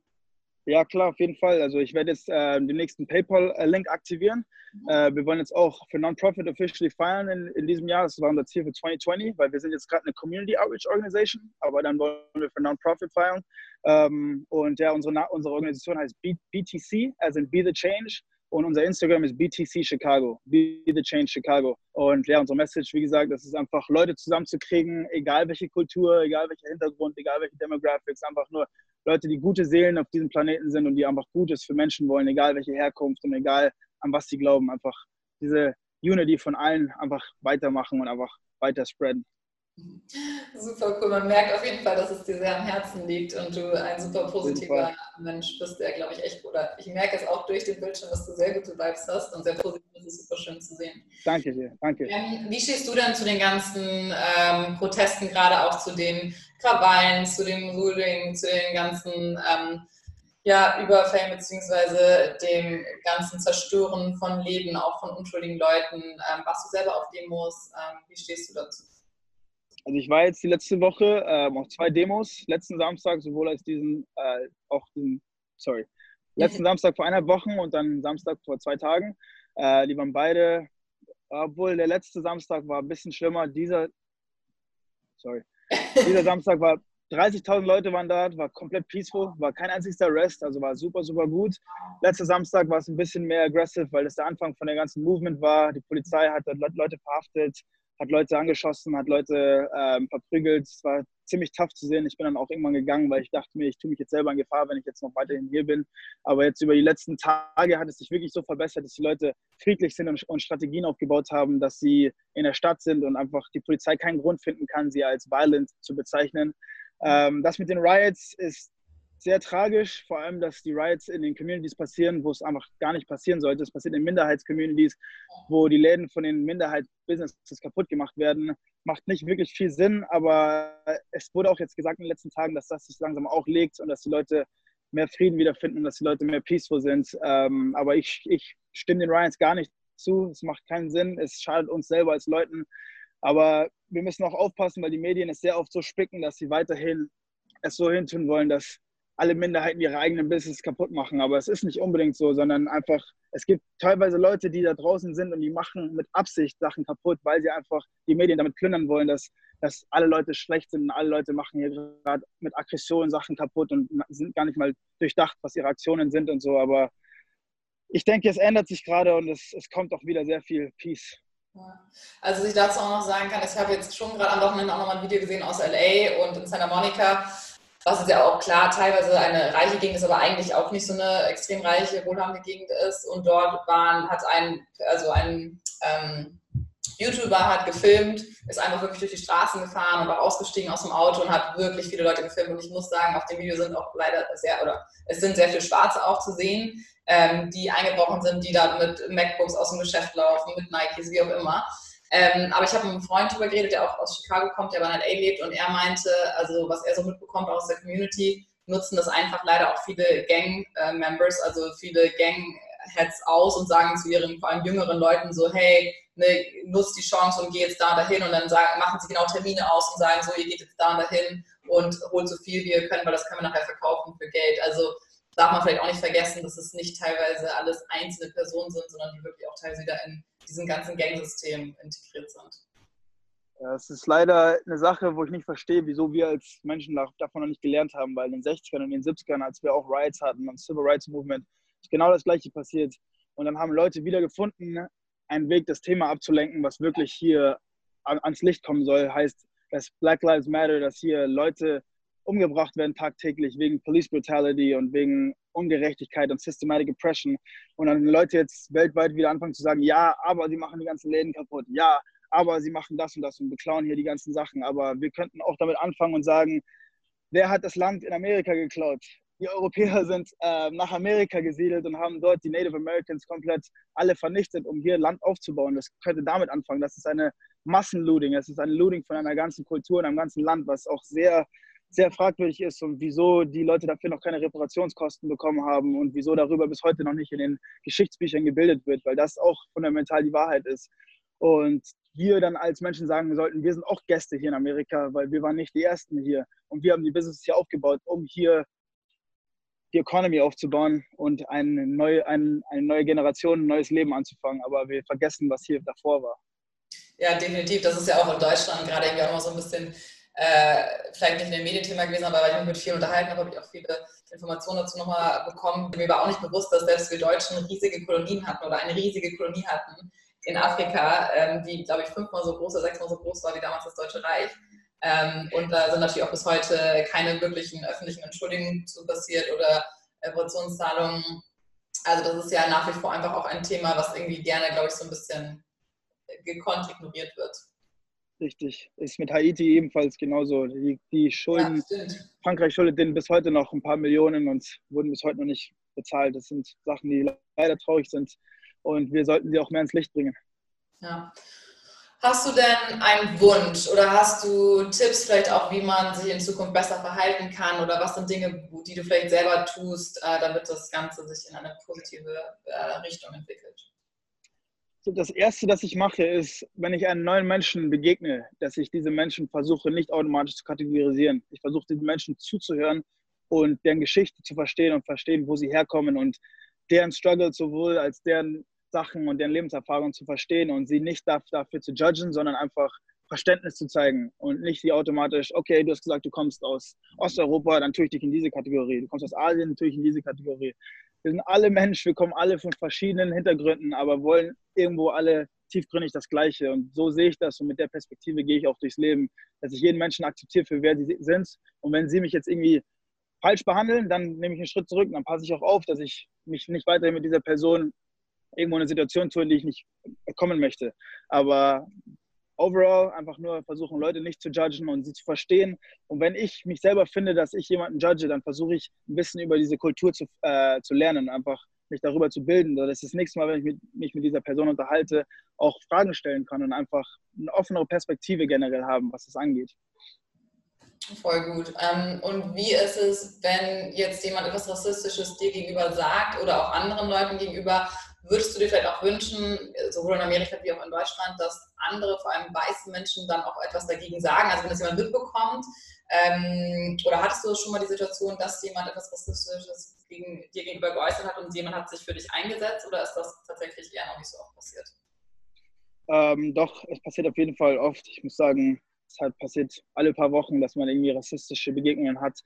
Ja, klar, auf jeden Fall. Also ich werde jetzt äh, den nächsten PayPal-Link aktivieren. Mhm. Äh, wir wollen jetzt auch für Non-Profit officially feiern in, in diesem Jahr. Das war unser Ziel für 2020, weil wir sind jetzt gerade eine Community Outreach Organization, aber dann wollen wir für Non-Profit feiern. Ähm, und ja, unsere, unsere Organisation heißt B BTC, also Be the Change. Und unser Instagram ist BTC Chicago, Be the Change Chicago. Und ja, unsere Message, wie gesagt, das ist einfach Leute zusammenzukriegen, egal welche Kultur, egal welcher Hintergrund, egal welche Demographics, einfach nur Leute, die gute Seelen auf diesem Planeten sind und die einfach Gutes für Menschen wollen, egal welche Herkunft und egal an was sie glauben. Einfach diese Unity von allen einfach weitermachen und einfach weiter spreaden. Super cool. Man merkt auf jeden Fall, dass es dir sehr am Herzen liegt und du ein super positiver Mensch bist, der, glaube ich, echt, oder ich merke es auch durch den Bildschirm, dass du sehr gute Vibes hast und sehr positiv. Das ist super schön zu sehen. Danke dir, danke. Ähm, wie stehst du denn zu den ganzen ähm, Protesten, gerade auch zu den Krawallen, zu dem Ruling, zu den ganzen ähm, ja, Überfällen beziehungsweise dem ganzen Zerstören von Leben, auch von unschuldigen Leuten? Ähm, warst du selber auf Demos? Ähm, wie stehst du dazu? Also ich war jetzt die letzte Woche ähm, auf zwei Demos, letzten Samstag sowohl als diesen, äh, auch diesen, sorry, letzten Samstag vor einer Woche und dann Samstag vor zwei Tagen. Äh, die waren beide, obwohl der letzte Samstag war ein bisschen schlimmer. Dieser, sorry, dieser Samstag war 30.000 Leute waren da, war komplett peaceful, war kein einziger Arrest, also war super, super gut. Letzter Samstag war es ein bisschen mehr aggressive, weil das der Anfang von der ganzen Movement war. Die Polizei hat Leute verhaftet, hat Leute angeschossen, hat Leute ähm, verprügelt. Es war ziemlich tough zu sehen. Ich bin dann auch irgendwann gegangen, weil ich dachte mir, ich tue mich jetzt selber in Gefahr, wenn ich jetzt noch weiterhin hier bin. Aber jetzt über die letzten Tage hat es sich wirklich so verbessert, dass die Leute friedlich sind und, und Strategien aufgebaut haben, dass sie in der Stadt sind und einfach die Polizei keinen Grund finden kann, sie als violent zu bezeichnen. Ähm, das mit den Riots ist sehr tragisch, vor allem, dass die Riots in den Communities passieren, wo es einfach gar nicht passieren sollte. Es passiert in Minderheitscommunities, wo die Läden von den Minderheitsbusinesses kaputt gemacht werden. Macht nicht wirklich viel Sinn, aber es wurde auch jetzt gesagt in den letzten Tagen, dass das sich langsam auch legt und dass die Leute mehr Frieden wiederfinden und dass die Leute mehr peaceful sind. Ähm, aber ich, ich stimme den Riots gar nicht zu. Es macht keinen Sinn. Es schadet uns selber als Leuten. Aber wir müssen auch aufpassen, weil die Medien es sehr oft so spicken, dass sie weiterhin es so hintun wollen, dass alle Minderheiten ihre eigenen Business kaputt machen. Aber es ist nicht unbedingt so, sondern einfach, es gibt teilweise Leute, die da draußen sind und die machen mit Absicht Sachen kaputt, weil sie einfach die Medien damit plündern wollen, dass, dass alle Leute schlecht sind und alle Leute machen hier gerade mit Aggression Sachen kaputt und sind gar nicht mal durchdacht, was ihre Aktionen sind und so. Aber ich denke, es ändert sich gerade und es, es kommt auch wieder sehr viel Peace. Also, was ich dazu auch noch sagen kann, ich habe jetzt schon gerade am Wochenende auch nochmal ein Video gesehen aus LA und in Santa Monica was ist ja auch klar teilweise eine reiche Gegend ist, aber eigentlich auch nicht so eine extrem reiche, wohlhabende Gegend ist. Und dort waren, hat ein, also ein ähm, YouTuber hat gefilmt, ist einfach wirklich durch die Straßen gefahren und auch ausgestiegen aus dem Auto und hat wirklich viele Leute gefilmt. Und ich muss sagen, auf dem Video sind auch leider sehr, oder es sind sehr viele Schwarze auch zu sehen, ähm, die eingebrochen sind, die da mit MacBooks aus dem Geschäft laufen, mit Nikes, wie auch immer. Ähm, aber ich habe mit einem Freund darüber geredet, der auch aus Chicago kommt, der aber in LA lebt und er meinte, also was er so mitbekommt aus der Community, nutzen das einfach leider auch viele Gang-Members, also viele Gang-Heads aus und sagen zu ihren vor allem jüngeren Leuten so, hey, ne, nutzt die Chance und geh jetzt da und dahin und dann sagen, machen sie genau Termine aus und sagen so, ihr geht jetzt da und dahin und holt so viel wie ihr könnt, weil das können wir nachher verkaufen für Geld. Also darf man vielleicht auch nicht vergessen, dass es nicht teilweise alles einzelne Personen sind, sondern die wirklich auch teilweise wieder in diesen ganzen Gangsystem integriert sind. Ja, es ist leider eine Sache, wo ich nicht verstehe, wieso wir als Menschen davon noch nicht gelernt haben, weil in den 60ern und in den 70ern, als wir auch Riots hatten und Civil Rights Movement, ist genau das Gleiche passiert. Und dann haben Leute wieder gefunden, einen Weg, das Thema abzulenken, was wirklich hier ans Licht kommen soll. Heißt, dass Black Lives Matter, dass hier Leute umgebracht werden tagtäglich wegen Police Brutality und wegen Ungerechtigkeit und Systematic Oppression. Und dann Leute jetzt weltweit wieder anfangen zu sagen, ja, aber sie machen die ganzen Läden kaputt. Ja, aber sie machen das und das und beklauen hier die ganzen Sachen. Aber wir könnten auch damit anfangen und sagen, wer hat das Land in Amerika geklaut? Die Europäer sind äh, nach Amerika gesiedelt und haben dort die Native Americans komplett alle vernichtet, um hier Land aufzubauen. Das könnte damit anfangen. Das ist eine Massenlooting. Das ist ein Looting von einer ganzen Kultur in einem ganzen Land, was auch sehr sehr fragwürdig ist und wieso die Leute dafür noch keine Reparationskosten bekommen haben und wieso darüber bis heute noch nicht in den Geschichtsbüchern gebildet wird, weil das auch fundamental die Wahrheit ist. Und wir dann als Menschen sagen sollten, wir sind auch Gäste hier in Amerika, weil wir waren nicht die Ersten hier. Und wir haben die Business hier aufgebaut, um hier die Economy aufzubauen und eine neue, eine, eine neue Generation, ein neues Leben anzufangen. Aber wir vergessen, was hier davor war. Ja, definitiv. Das ist ja auch in Deutschland gerade irgendwie auch immer so ein bisschen äh, vielleicht nicht in dem Medienthema gewesen, aber weil ich mich mit vielen unterhalten habe, habe ich auch viele Informationen dazu nochmal bekommen. Mir war auch nicht bewusst, dass selbst wir Deutschen riesige Kolonien hatten oder eine riesige Kolonie hatten in Afrika, ähm, die, glaube ich, fünfmal so groß oder sechsmal so groß war wie damals das Deutsche Reich. Ähm, und da sind natürlich auch bis heute keine wirklichen öffentlichen Entschuldigungen zu passiert oder Reparationszahlungen. Also das ist ja nach wie vor einfach auch ein Thema, was irgendwie gerne, glaube ich, so ein bisschen gekonnt ignoriert wird. Richtig. Ist mit Haiti ebenfalls genauso. Die, die Schulden, ja, Frankreich schuldet denen bis heute noch ein paar Millionen und wurden bis heute noch nicht bezahlt. Das sind Sachen, die leider traurig sind und wir sollten sie auch mehr ins Licht bringen. Ja. Hast du denn einen Wunsch oder hast du Tipps vielleicht auch, wie man sich in Zukunft besser verhalten kann oder was sind Dinge, die du vielleicht selber tust, äh, damit das Ganze sich in eine positive äh, Richtung entwickelt? Das Erste, das ich mache, ist, wenn ich einem neuen Menschen begegne, dass ich diese Menschen versuche, nicht automatisch zu kategorisieren. Ich versuche, diesen Menschen zuzuhören und deren Geschichte zu verstehen und verstehen, wo sie herkommen und deren Struggle sowohl als deren Sachen und deren Lebenserfahrung zu verstehen und sie nicht dafür zu judgen, sondern einfach Verständnis zu zeigen und nicht wie automatisch, okay, du hast gesagt, du kommst aus Osteuropa, dann tue ich dich in diese Kategorie. Du kommst aus Asien, dann tue ich in diese Kategorie wir sind alle Menschen, wir kommen alle von verschiedenen Hintergründen, aber wollen irgendwo alle tiefgründig das Gleiche. Und so sehe ich das und mit der Perspektive gehe ich auch durchs Leben, dass ich jeden Menschen akzeptiere für wer sie sind. Und wenn sie mich jetzt irgendwie falsch behandeln, dann nehme ich einen Schritt zurück und dann passe ich auch auf, dass ich mich nicht weiterhin mit dieser Person irgendwo in eine Situation tue, in die ich nicht kommen möchte. Aber overall einfach nur versuchen, Leute nicht zu judgen und sie zu verstehen. Und wenn ich mich selber finde, dass ich jemanden judge, dann versuche ich ein bisschen über diese Kultur zu, äh, zu lernen, einfach mich darüber zu bilden, dass das nächste Mal, wenn ich mich mit dieser Person unterhalte, auch Fragen stellen kann und einfach eine offenere Perspektive generell haben, was das angeht. Voll gut. Ähm, und wie ist es, wenn jetzt jemand etwas Rassistisches dir gegenüber sagt oder auch anderen Leuten gegenüber Würdest du dir vielleicht auch wünschen, sowohl in Amerika wie auch in Deutschland, dass andere, vor allem weiße Menschen, dann auch etwas dagegen sagen? Also wenn das jemand mitbekommt, ähm, oder hattest du schon mal die Situation, dass jemand etwas Rassistisches gegen, dir gegenüber geäußert hat und jemand hat sich für dich eingesetzt, oder ist das tatsächlich eher noch nicht so oft passiert? Ähm, doch, es passiert auf jeden Fall oft. Ich muss sagen, es halt passiert alle paar Wochen, dass man irgendwie rassistische Begegnungen hat.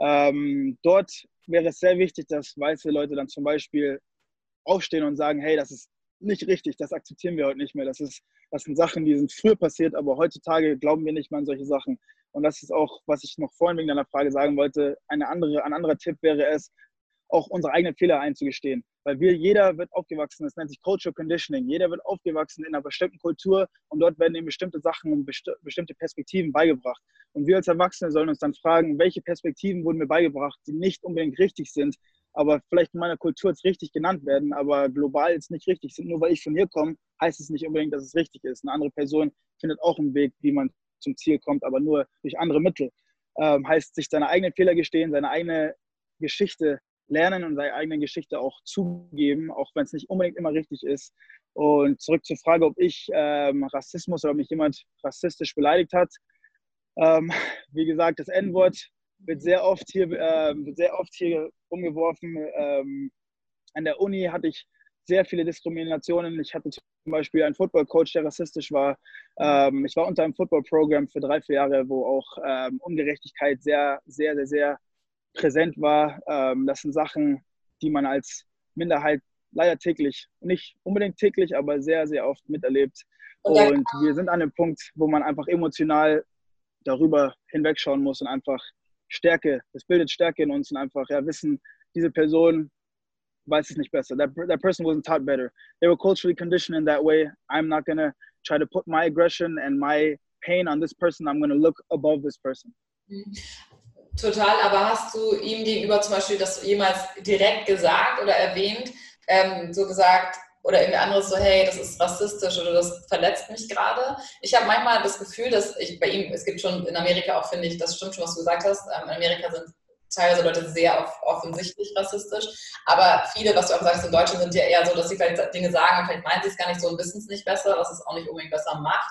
Ähm, dort wäre es sehr wichtig, dass weiße Leute dann zum Beispiel aufstehen und sagen, hey, das ist nicht richtig, das akzeptieren wir heute nicht mehr. Das, ist, das sind Sachen, die sind früher passiert, aber heutzutage glauben wir nicht mehr an solche Sachen. Und das ist auch, was ich noch vorhin wegen deiner Frage sagen wollte. Eine andere, ein anderer Tipp wäre es, auch unsere eigenen Fehler einzugestehen. Weil wir, jeder wird aufgewachsen, das nennt sich Cultural Conditioning. Jeder wird aufgewachsen in einer bestimmten Kultur und dort werden ihm bestimmte Sachen und besti bestimmte Perspektiven beigebracht. Und wir als Erwachsene sollen uns dann fragen, welche Perspektiven wurden mir beigebracht, die nicht unbedingt richtig sind, aber vielleicht in meiner Kultur jetzt richtig genannt werden, aber global jetzt nicht richtig sind. Nur weil ich von hier komme, heißt es nicht unbedingt, dass es richtig ist. Eine andere Person findet auch einen Weg, wie man zum Ziel kommt, aber nur durch andere Mittel. Ähm, heißt, sich seine eigenen Fehler gestehen, seine eigene Geschichte lernen und seine eigene Geschichte auch zugeben, auch wenn es nicht unbedingt immer richtig ist. Und zurück zur Frage, ob ich ähm, Rassismus oder mich jemand rassistisch beleidigt hat. Ähm, wie gesagt, das N-Wort wird sehr oft hier, äh, wird sehr oft hier umgeworfen. Ähm, an der Uni hatte ich sehr viele Diskriminationen. Ich hatte zum Beispiel einen Football-Coach, der rassistisch war. Ähm, ich war unter einem Football-Programm für drei, vier Jahre, wo auch ähm, Ungerechtigkeit sehr, sehr, sehr, sehr präsent war. Ähm, das sind Sachen, die man als Minderheit leider täglich, nicht unbedingt täglich, aber sehr, sehr oft miterlebt. Und wir sind an dem Punkt, wo man einfach emotional darüber hinwegschauen muss und einfach Stärke, das bildet Stärke in uns und einfach ja, wissen, diese Person weiß es nicht besser. That, that person wasn't taught better. They were culturally conditioned in that way. I'm not going to try to put my aggression and my pain on this person. I'm going to look above this person. Mhm. Total, aber hast du ihm gegenüber zum Beispiel das jemals direkt gesagt oder erwähnt, ähm, so gesagt, oder irgendwie anderes so, hey, das ist rassistisch oder das verletzt mich gerade. Ich habe manchmal das Gefühl, dass ich bei ihm, es gibt schon in Amerika auch, finde ich, das stimmt schon, was du gesagt hast, ähm, in Amerika sind teilweise Leute sehr offensichtlich rassistisch, aber viele, was du auch sagst, in Deutschland sind ja eher so, dass sie vielleicht Dinge sagen und vielleicht meinen sie es gar nicht so und wissen es nicht besser, was es auch nicht unbedingt besser macht.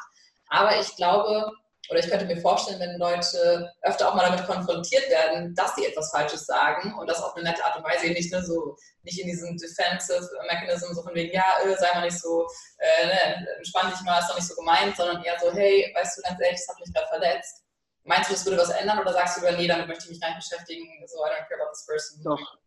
Aber ich glaube, oder ich könnte mir vorstellen, wenn Leute öfter auch mal damit konfrontiert werden, dass sie etwas Falsches sagen und das auf eine nette Art und Weise, nicht, ne, so, nicht in diesem Defensive Mechanism, so von wegen, ja, äh, sei mal nicht so, äh, ne, entspann dich mal, ist doch nicht so gemeint, sondern eher so, hey, weißt du ganz ehrlich, das hat mich gerade verletzt. Meinst du, das würde was ändern oder sagst du, nee, damit möchte ich mich gar nicht beschäftigen, so I don't care about this person? Doch.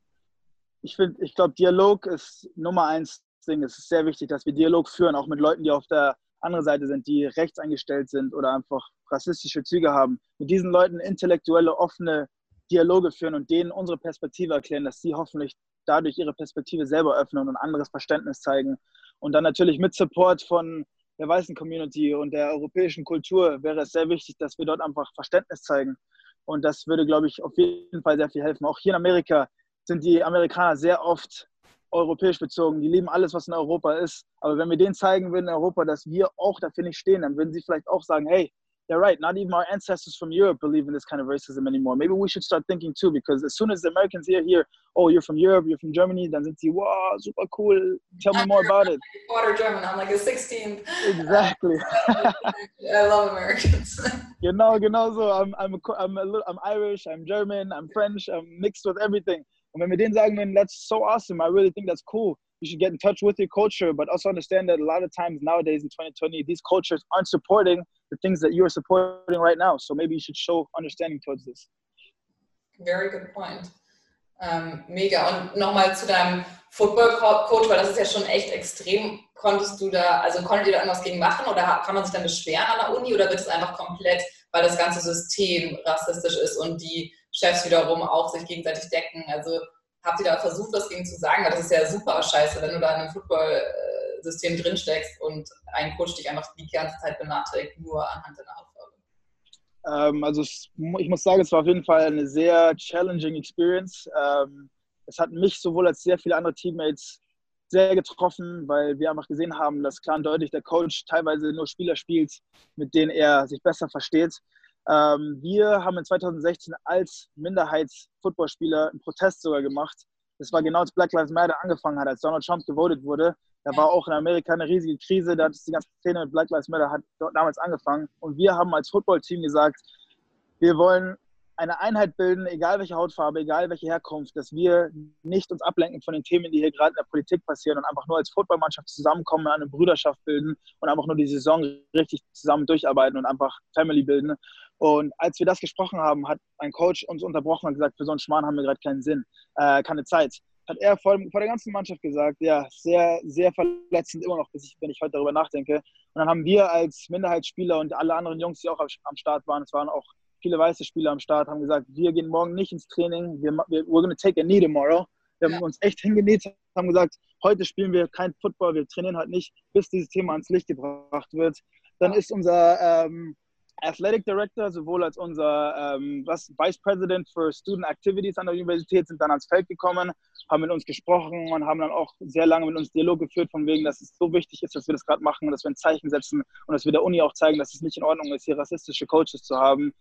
Ich finde, ich glaube, Dialog ist Nummer eins Ding. Es ist sehr wichtig, dass wir Dialog führen, auch mit Leuten, die auf der anderen Seite sind, die rechts eingestellt sind oder einfach rassistische Züge haben. Mit diesen Leuten intellektuelle, offene Dialoge führen und denen unsere Perspektive erklären, dass sie hoffentlich dadurch ihre Perspektive selber öffnen und anderes Verständnis zeigen. Und dann natürlich mit Support von der weißen Community und der europäischen Kultur wäre es sehr wichtig, dass wir dort einfach Verständnis zeigen. Und das würde, glaube ich, auf jeden Fall sehr viel helfen. Auch hier in Amerika sind die Amerikaner sehr oft europäisch bezogen. Die lieben alles, was in Europa ist. Aber wenn wir denen zeigen würden in Europa, dass wir auch dafür nicht stehen, dann würden sie vielleicht auch sagen, hey, they're right. Not even our ancestors from Europe believe in this kind of racism anymore. Maybe we should start thinking too, because as soon as the Americans hear here, oh, you're from Europe, you're from Germany, dann sind sie, wow, super cool. Tell me more about it. Quarter German. I'm like a 16th. Exactly. I love Americans. you know, you know. so. I'm, I'm, a, I'm, a little, I'm Irish, I'm German, I'm French, I'm mixed with everything. Wir denen sagen, man, that's so awesome, I really think that's cool. You should get in touch with your culture, but also understand that a lot of times nowadays in 2020, these cultures aren't supporting the things that you're supporting right now. So maybe you should show understanding towards this. Very good point. Ähm, mega. Und nochmal zu deinem Football-Coach, weil das ist ja schon echt extrem. Konntest du da, also konntet ihr da irgendwas gegen machen oder kann man sich dann beschweren an der Uni oder wird es einfach komplett, weil das ganze System rassistisch ist und die Chefs wiederum auch sich gegenseitig decken. Also habt ihr da versucht, was gegen zu sagen? Das ist ja super scheiße, wenn du da in einem Football-System drinsteckst und ein Coach dich einfach die ganze Zeit benachträgt, nur anhand deiner Aufgabe. Ähm, also ich muss sagen, es war auf jeden Fall eine sehr challenging Experience. Ähm, es hat mich sowohl als sehr viele andere Teammates sehr getroffen, weil wir einfach gesehen haben, dass klar und deutlich der Coach teilweise nur Spieler spielt, mit denen er sich besser versteht. Ähm, wir haben in 2016 als Minderheits-Footballspieler einen Protest sogar gemacht. Das war genau als Black Lives Matter angefangen hat, als Donald Trump gewotet wurde. Da war auch in Amerika eine riesige Krise. Da hat die ganze Szene mit Black Lives Matter hat damals angefangen. Und wir haben als Footballteam gesagt, wir wollen eine Einheit bilden, egal welche Hautfarbe, egal welche Herkunft, dass wir nicht uns ablenken von den Themen, die hier gerade in der Politik passieren und einfach nur als Footballmannschaft zusammenkommen, eine Brüderschaft bilden und einfach nur die Saison richtig zusammen durcharbeiten und einfach Family bilden. Und als wir das gesprochen haben, hat ein Coach uns unterbrochen und gesagt, für so einen Schmarrn haben wir gerade keinen Sinn, äh, keine Zeit. Hat er vor, vor, der ganzen Mannschaft gesagt, ja, sehr, sehr verletzend immer noch, ich, wenn ich heute darüber nachdenke. Und dann haben wir als Minderheitsspieler und alle anderen Jungs, die auch am Start waren, es waren auch viele weiße Spieler am Start, haben gesagt, wir gehen morgen nicht ins Training, wir, wir we're gonna take a knee tomorrow. Wir haben uns echt hingenäht, haben gesagt, heute spielen wir kein Football, wir trainieren halt nicht, bis dieses Thema ans Licht gebracht wird. Dann ist unser ähm, Athletic Director sowohl als unser ähm, Vice President für Student Activities an der Universität sind dann ans Feld gekommen, haben mit uns gesprochen und haben dann auch sehr lange mit uns Dialog geführt, von wegen, dass es so wichtig ist, dass wir das gerade machen, dass wir ein Zeichen setzen und dass wir der Uni auch zeigen, dass es nicht in Ordnung ist, hier rassistische Coaches zu haben.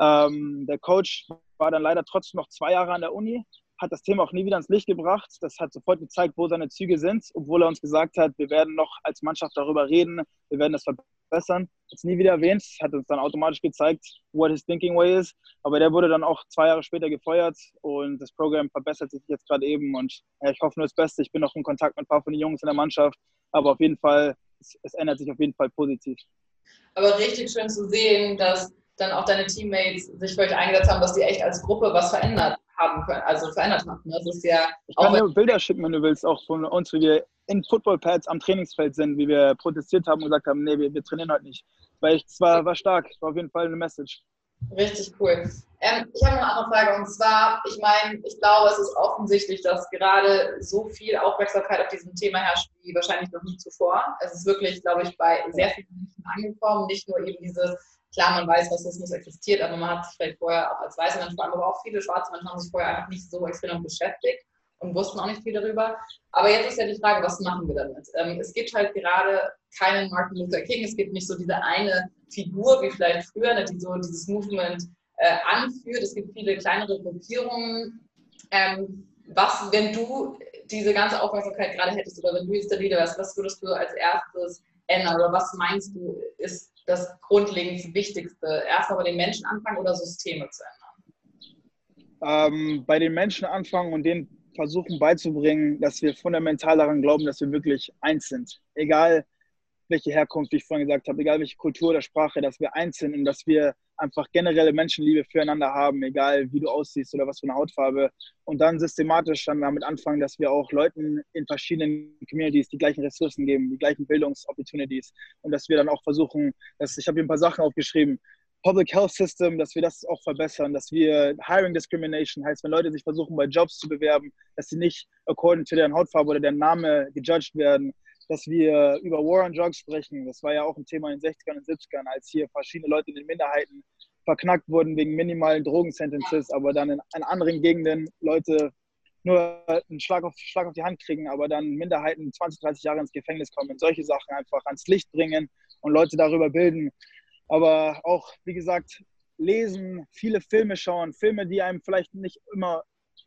Ähm, der Coach war dann leider trotzdem noch zwei Jahre an der Uni, hat das Thema auch nie wieder ins Licht gebracht. Das hat sofort gezeigt, wo seine Züge sind, obwohl er uns gesagt hat, wir werden noch als Mannschaft darüber reden, wir werden das verbessern. Hat es nie wieder erwähnt, hat uns dann automatisch gezeigt, what his thinking way is. Aber der wurde dann auch zwei Jahre später gefeuert und das Programm verbessert sich jetzt gerade eben. Und ja, ich hoffe nur das Beste. Ich bin noch in Kontakt mit ein paar von den Jungs in der Mannschaft, aber auf jeden Fall, es, es ändert sich auf jeden Fall positiv. Aber richtig schön zu sehen, dass dann auch deine Teammates sich für euch eingesetzt haben, dass die echt als Gruppe was verändert haben können, also verändert haben. Das ist ja ich kann dir Bilder schicken, wenn du willst, auch von uns, wie wir in Footballpads am Trainingsfeld sind, wie wir protestiert haben und gesagt haben, nee, wir, wir trainieren heute nicht. Weil es war, war stark, war auf jeden Fall eine Message. Richtig cool. Ähm, ich habe noch eine andere Frage und zwar, ich meine, ich glaube, es ist offensichtlich, dass gerade so viel Aufmerksamkeit auf diesem Thema herrscht wie wahrscheinlich noch nie zuvor. Es ist wirklich, glaube ich, bei sehr vielen Menschen angekommen, nicht nur eben dieses Klar, man weiß, Rassismus existiert, aber man hat sich vielleicht vorher auch als weiße Mensch, aber auch viele schwarze Menschen haben sich vorher einfach nicht so extrem beschäftigt und wussten auch nicht viel darüber. Aber jetzt ist ja die Frage, was machen wir damit? Ähm, es gibt halt gerade keinen Martin Luther King, es gibt nicht so diese eine Figur wie vielleicht früher, ne, die so dieses Movement äh, anführt. Es gibt viele kleinere Gruppierungen. Ähm, was, wenn du diese ganze Aufmerksamkeit gerade hättest oder wenn du jetzt der Leader wärst, was würdest du als erstes ändern oder was meinst du ist das grundlegend Wichtigste? Erstmal bei den Menschen anfangen oder Systeme zu ändern? Ähm, bei den Menschen anfangen und denen versuchen beizubringen, dass wir fundamental daran glauben, dass wir wirklich eins sind. Egal welche Herkunft, wie ich vorhin gesagt habe, egal welche Kultur oder Sprache, dass wir eins sind und dass wir einfach generelle Menschenliebe füreinander haben, egal wie du aussiehst oder was für eine Hautfarbe. Und dann systematisch dann damit anfangen, dass wir auch Leuten in verschiedenen Communities die gleichen Ressourcen geben, die gleichen Bildungsopportunities. Und dass wir dann auch versuchen, dass ich habe hier ein paar Sachen aufgeschrieben, Public Health System, dass wir das auch verbessern, dass wir Hiring Discrimination heißt, wenn Leute sich versuchen, bei Jobs zu bewerben, dass sie nicht according to deren Hautfarbe oder deren Name gejudged werden, dass wir über War on Drugs sprechen. Das war ja auch ein Thema in den 60ern und 70ern, als hier verschiedene Leute in den Minderheiten verknackt wurden wegen minimalen Drogensentences, aber dann in, in anderen Gegenden Leute nur einen Schlag auf, Schlag auf die Hand kriegen, aber dann Minderheiten 20, 30 Jahre ins Gefängnis kommen, solche Sachen einfach ans Licht bringen und Leute darüber bilden. Aber auch, wie gesagt, lesen, viele Filme schauen, Filme, die einem vielleicht nicht immer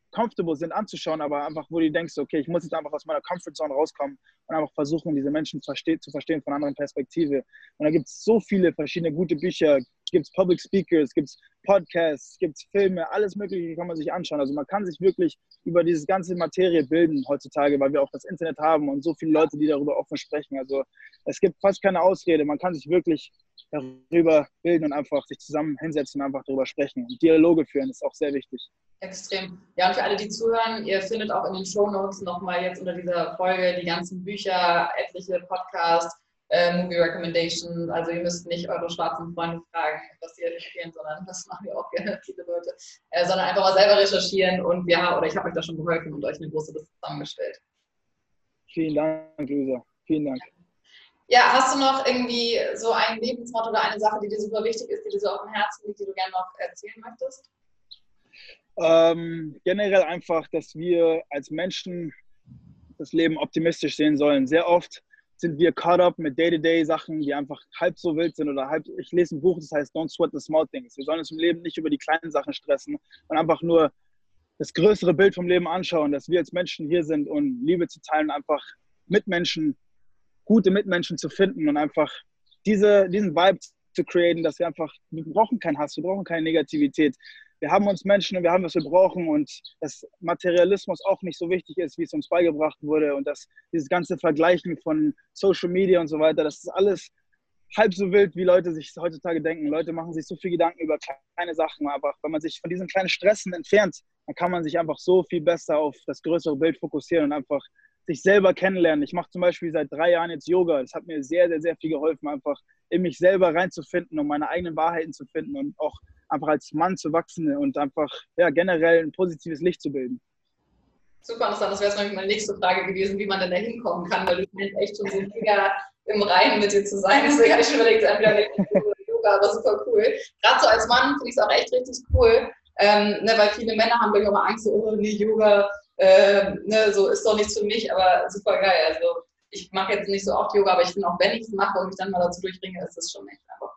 comfortable sind anzuschauen, aber einfach, wo du denkst, okay, ich muss jetzt einfach aus meiner Comfortzone rauskommen und einfach versuchen, diese Menschen zu verstehen von einer anderen Perspektive. Und da gibt es so viele verschiedene gute Bücher, gibt es Public Speakers, gibt es Podcasts, gibt es Filme, alles Mögliche kann man sich anschauen. Also man kann sich wirklich über diese ganze Materie bilden heutzutage, weil wir auch das Internet haben und so viele Leute, die darüber offen sprechen. Also es gibt fast keine Ausrede. Man kann sich wirklich darüber bilden und einfach sich zusammen hinsetzen und einfach darüber sprechen. Und Dialoge führen ist auch sehr wichtig. Extrem. Ja, und für alle, die zuhören, ihr findet auch in den Show Notes nochmal jetzt unter dieser Folge die ganzen Bücher, etliche Podcasts, äh, Movie Recommendation. Also ihr müsst nicht eure schwarzen Freunde fragen, was sie empfehlen, sondern das machen wir auch gerne, viele Leute, äh, sondern einfach mal selber recherchieren und ja, oder ich habe euch da schon geholfen und euch eine große Liste zusammengestellt. Vielen Dank, Luisa. Vielen Dank. Ja, hast du noch irgendwie so ein Lebensmotto oder eine Sache, die dir super wichtig ist, die dir so auf dem Herzen liegt, die du gerne noch erzählen möchtest? Ähm, generell einfach, dass wir als Menschen das Leben optimistisch sehen sollen. Sehr oft sind wir caught up mit Day-to-Day-Sachen, die einfach halb so wild sind oder halb. Ich lese ein Buch, das heißt Don't Sweat the Small Things. Wir sollen uns im Leben nicht über die kleinen Sachen stressen und einfach nur das größere Bild vom Leben anschauen, dass wir als Menschen hier sind und Liebe zu teilen, einfach Mitmenschen gute Mitmenschen zu finden und einfach diese, diesen Vibe zu createn, dass wir einfach, wir brauchen keinen Hass, wir brauchen keine Negativität. Wir haben uns Menschen und wir haben, was wir brauchen und dass Materialismus auch nicht so wichtig ist, wie es uns beigebracht wurde und dass dieses ganze Vergleichen von Social Media und so weiter, das ist alles halb so wild, wie Leute sich heutzutage denken. Leute machen sich so viel Gedanken über kleine Sachen, aber wenn man sich von diesen kleinen Stressen entfernt, dann kann man sich einfach so viel besser auf das größere Bild fokussieren und einfach sich selber kennenlernen. Ich mache zum Beispiel seit drei Jahren jetzt Yoga. Das hat mir sehr, sehr, sehr viel geholfen, einfach in mich selber reinzufinden und meine eigenen Wahrheiten zu finden und auch einfach als Mann zu wachsen und einfach ja, generell ein positives Licht zu bilden. Super interessant. Das wäre jetzt meine nächste Frage gewesen, wie man denn da hinkommen kann, weil du scheinst echt schon so mega im Reinen mit dir zu sein. Deswegen habe ich schon überlegt, entweder Yoga, aber super cool. Gerade so als Mann finde ich es auch echt richtig cool, ähm, ne, weil viele Männer haben glaube ich immer Angst, so, oh nee, Yoga, äh, ne, so ist doch nichts für mich, aber super geil. Also ich mache jetzt nicht so oft Yoga, aber ich finde auch, wenn ich es mache und mich dann mal dazu durchbringe, ist es schon echt einfach.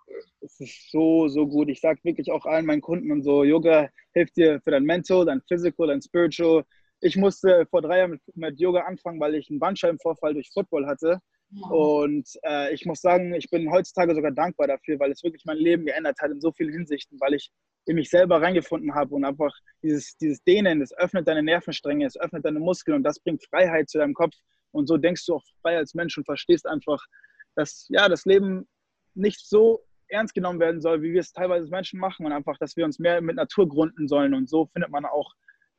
Es ist so, so gut. Ich sage wirklich auch allen meinen Kunden und so, Yoga hilft dir für dein Mental, dein Physical, dein Spiritual. Ich musste vor drei Jahren mit, mit Yoga anfangen, weil ich einen Bandscheibenvorfall durch Football hatte. Ja. Und äh, ich muss sagen, ich bin heutzutage sogar dankbar dafür, weil es wirklich mein Leben geändert hat in so vielen Hinsichten, weil ich in mich selber reingefunden habe und einfach dieses, dieses Dehnen, das öffnet deine Nervenstränge, es öffnet deine Muskeln und das bringt Freiheit zu deinem Kopf. Und so denkst du auch frei als Mensch und verstehst einfach, dass ja, das Leben nicht so ernst genommen werden soll, wie wir es teilweise als Menschen machen und einfach, dass wir uns mehr mit Natur gründen sollen. Und so findet man auch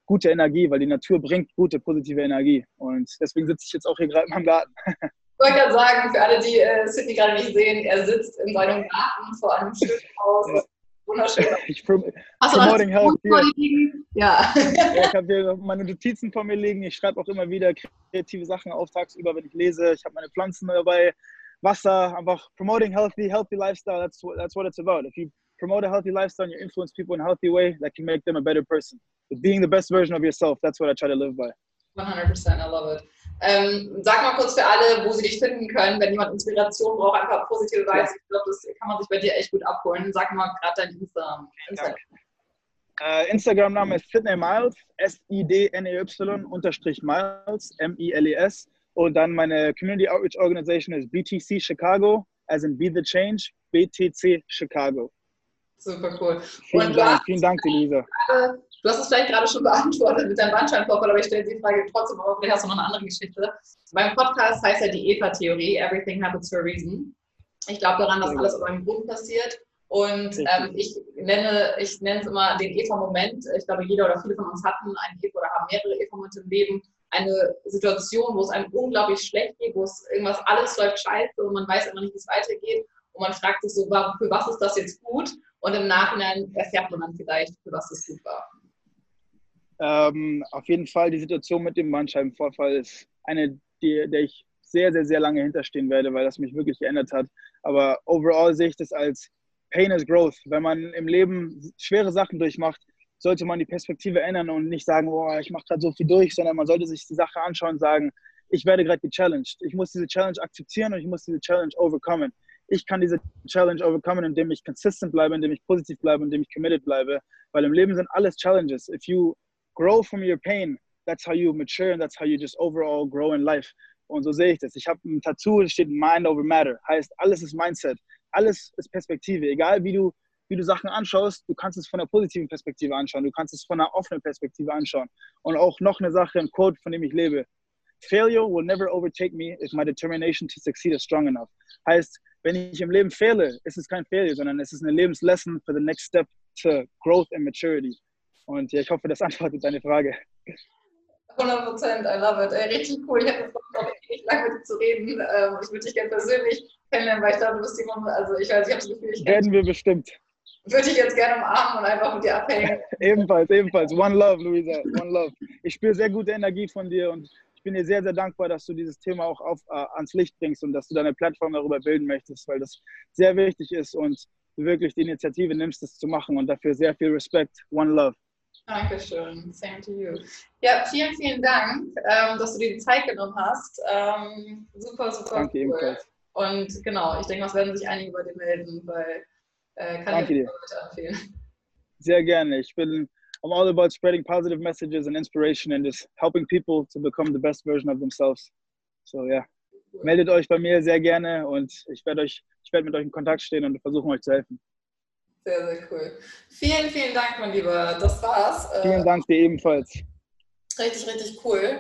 gute Energie, weil die Natur bringt gute, positive Energie. Und deswegen sitze ich jetzt auch hier gerade in meinem Garten. Ich wollte gerade sagen, für alle, die äh, Sydney gerade nicht sehen, er sitzt in seinem Garten vor einem schönen Haus. Ja wunderschön. Ich prom Hast promoting health Ja. ja. Ich habe hier meine Notizen vor mir liegen. Ich schreibe auch immer wieder kreative Sachen auf tagsüber, wenn ich lese. Ich habe meine Pflanzen dabei, Wasser, einfach promoting healthy, healthy lifestyle. That's what, that's what it's about. If you promote a healthy lifestyle and you influence people in a healthy way, that can make them a better person. But being the best version of yourself, that's what I try to live by. 100%, I love it. Ähm, sag mal kurz für alle, wo sie dich finden können, wenn jemand Inspiration braucht, einfach positive Vibes. Ich glaube, das kann man sich bei dir echt gut abholen. Sag mal gerade dein Instagram. Instagram. Uh, Instagram-Name ist Sidney Miles, S-I-D-N-E-Y unterstrich Miles, M-I-L-E-S. Und dann meine Community Outreach Organization ist BTC Chicago, as in Be the Change, BTC Chicago. Super cool. Vielen Dank, vielen Dank, Elisa. Du hast es vielleicht gerade schon beantwortet mit deinem Bandscheibenvorfall, aber ich stelle die Frage trotzdem, aber vielleicht hast du noch eine andere Geschichte. Mein Podcast heißt ja die EVA-Theorie, Everything Happens for a Reason. Ich glaube daran, dass alles aus einem Grund passiert Und ähm, ich nenne ich nenne es immer den Eva-Moment. Ich glaube, jeder oder viele von uns hatten einen Eva oder haben mehrere Eva-Momente im Leben. Eine Situation, wo es einem unglaublich schlecht geht, wo es irgendwas alles läuft scheiße und man weiß immer nicht, wie es weitergeht. Und man fragt sich so, für was ist das jetzt gut? Und im Nachhinein erfährt man dann vielleicht, für was es gut war. Ähm, auf jeden Fall die Situation mit dem Bandscheibenvorfall ist eine, die, der ich sehr, sehr, sehr lange hinterstehen werde, weil das mich wirklich geändert hat. Aber overall sehe ich das als Pain is Growth. Wenn man im Leben schwere Sachen durchmacht, sollte man die Perspektive ändern und nicht sagen, boah, ich mache gerade so viel durch, sondern man sollte sich die Sache anschauen und sagen, ich werde gerade gechallenged. Ich muss diese Challenge akzeptieren und ich muss diese Challenge overkommen. Ich kann diese Challenge overkommen, indem ich consistent bleibe, indem ich positiv bleibe, indem ich committed bleibe. Weil im Leben sind alles Challenges. If you grow from your pain, that's how you mature and that's how you just overall grow in life. Und so sehe ich das. Ich habe ein Tattoo, das steht Mind over Matter. Heißt, alles ist Mindset alles ist Perspektive. Egal wie du, wie du Sachen anschaust, du kannst es von einer positiven Perspektive anschauen, du kannst es von einer offenen Perspektive anschauen. Und auch noch eine Sache, ein Quote, von dem ich lebe. Failure will never overtake me if my determination to succeed is strong enough. Heißt, wenn ich im Leben fehle, ist es kein Failure, sondern es ist eine Lebenslesson for the next step to growth and maturity. Und ja, ich hoffe, das antwortet deine Frage. 100 Prozent, I love it. Ey, richtig cool. Ich hätte noch nicht lange mit dir zu reden. Ähm, ich würde dich gerne persönlich kennenlernen, weil ich glaube, du bist jemand, also ich weiß, ich habe das Gefühl, ich Werden wir bestimmt. Würde ich jetzt gerne umarmen und einfach mit dir abhängen. ebenfalls, ebenfalls. One love, Luisa. One love. Ich spüre sehr gute Energie von dir und ich bin dir sehr, sehr dankbar, dass du dieses Thema auch auf, äh, ans Licht bringst und dass du deine Plattform darüber bilden möchtest, weil das sehr wichtig ist und du wirklich die Initiative nimmst, das zu machen und dafür sehr viel Respekt. One love. Dankeschön. Same to you. Ja, vielen, vielen Dank, ähm, dass du dir die Zeit genommen hast. Ähm, super, super Danke cool. ebenfalls. Und genau, ich denke, es werden sich einige bei dir melden, weil äh, kann Danke ich dir. empfehlen. Sehr gerne. Ich bin I'm all about spreading positive messages and inspiration and just helping people to become the best version of themselves. So ja, yeah. meldet euch bei mir sehr gerne und ich werde euch, ich werde mit euch in Kontakt stehen und versuchen euch zu helfen. Sehr, sehr cool. Vielen, vielen Dank, mein Lieber. Das war's. Vielen Dank dir ebenfalls. Richtig, richtig cool.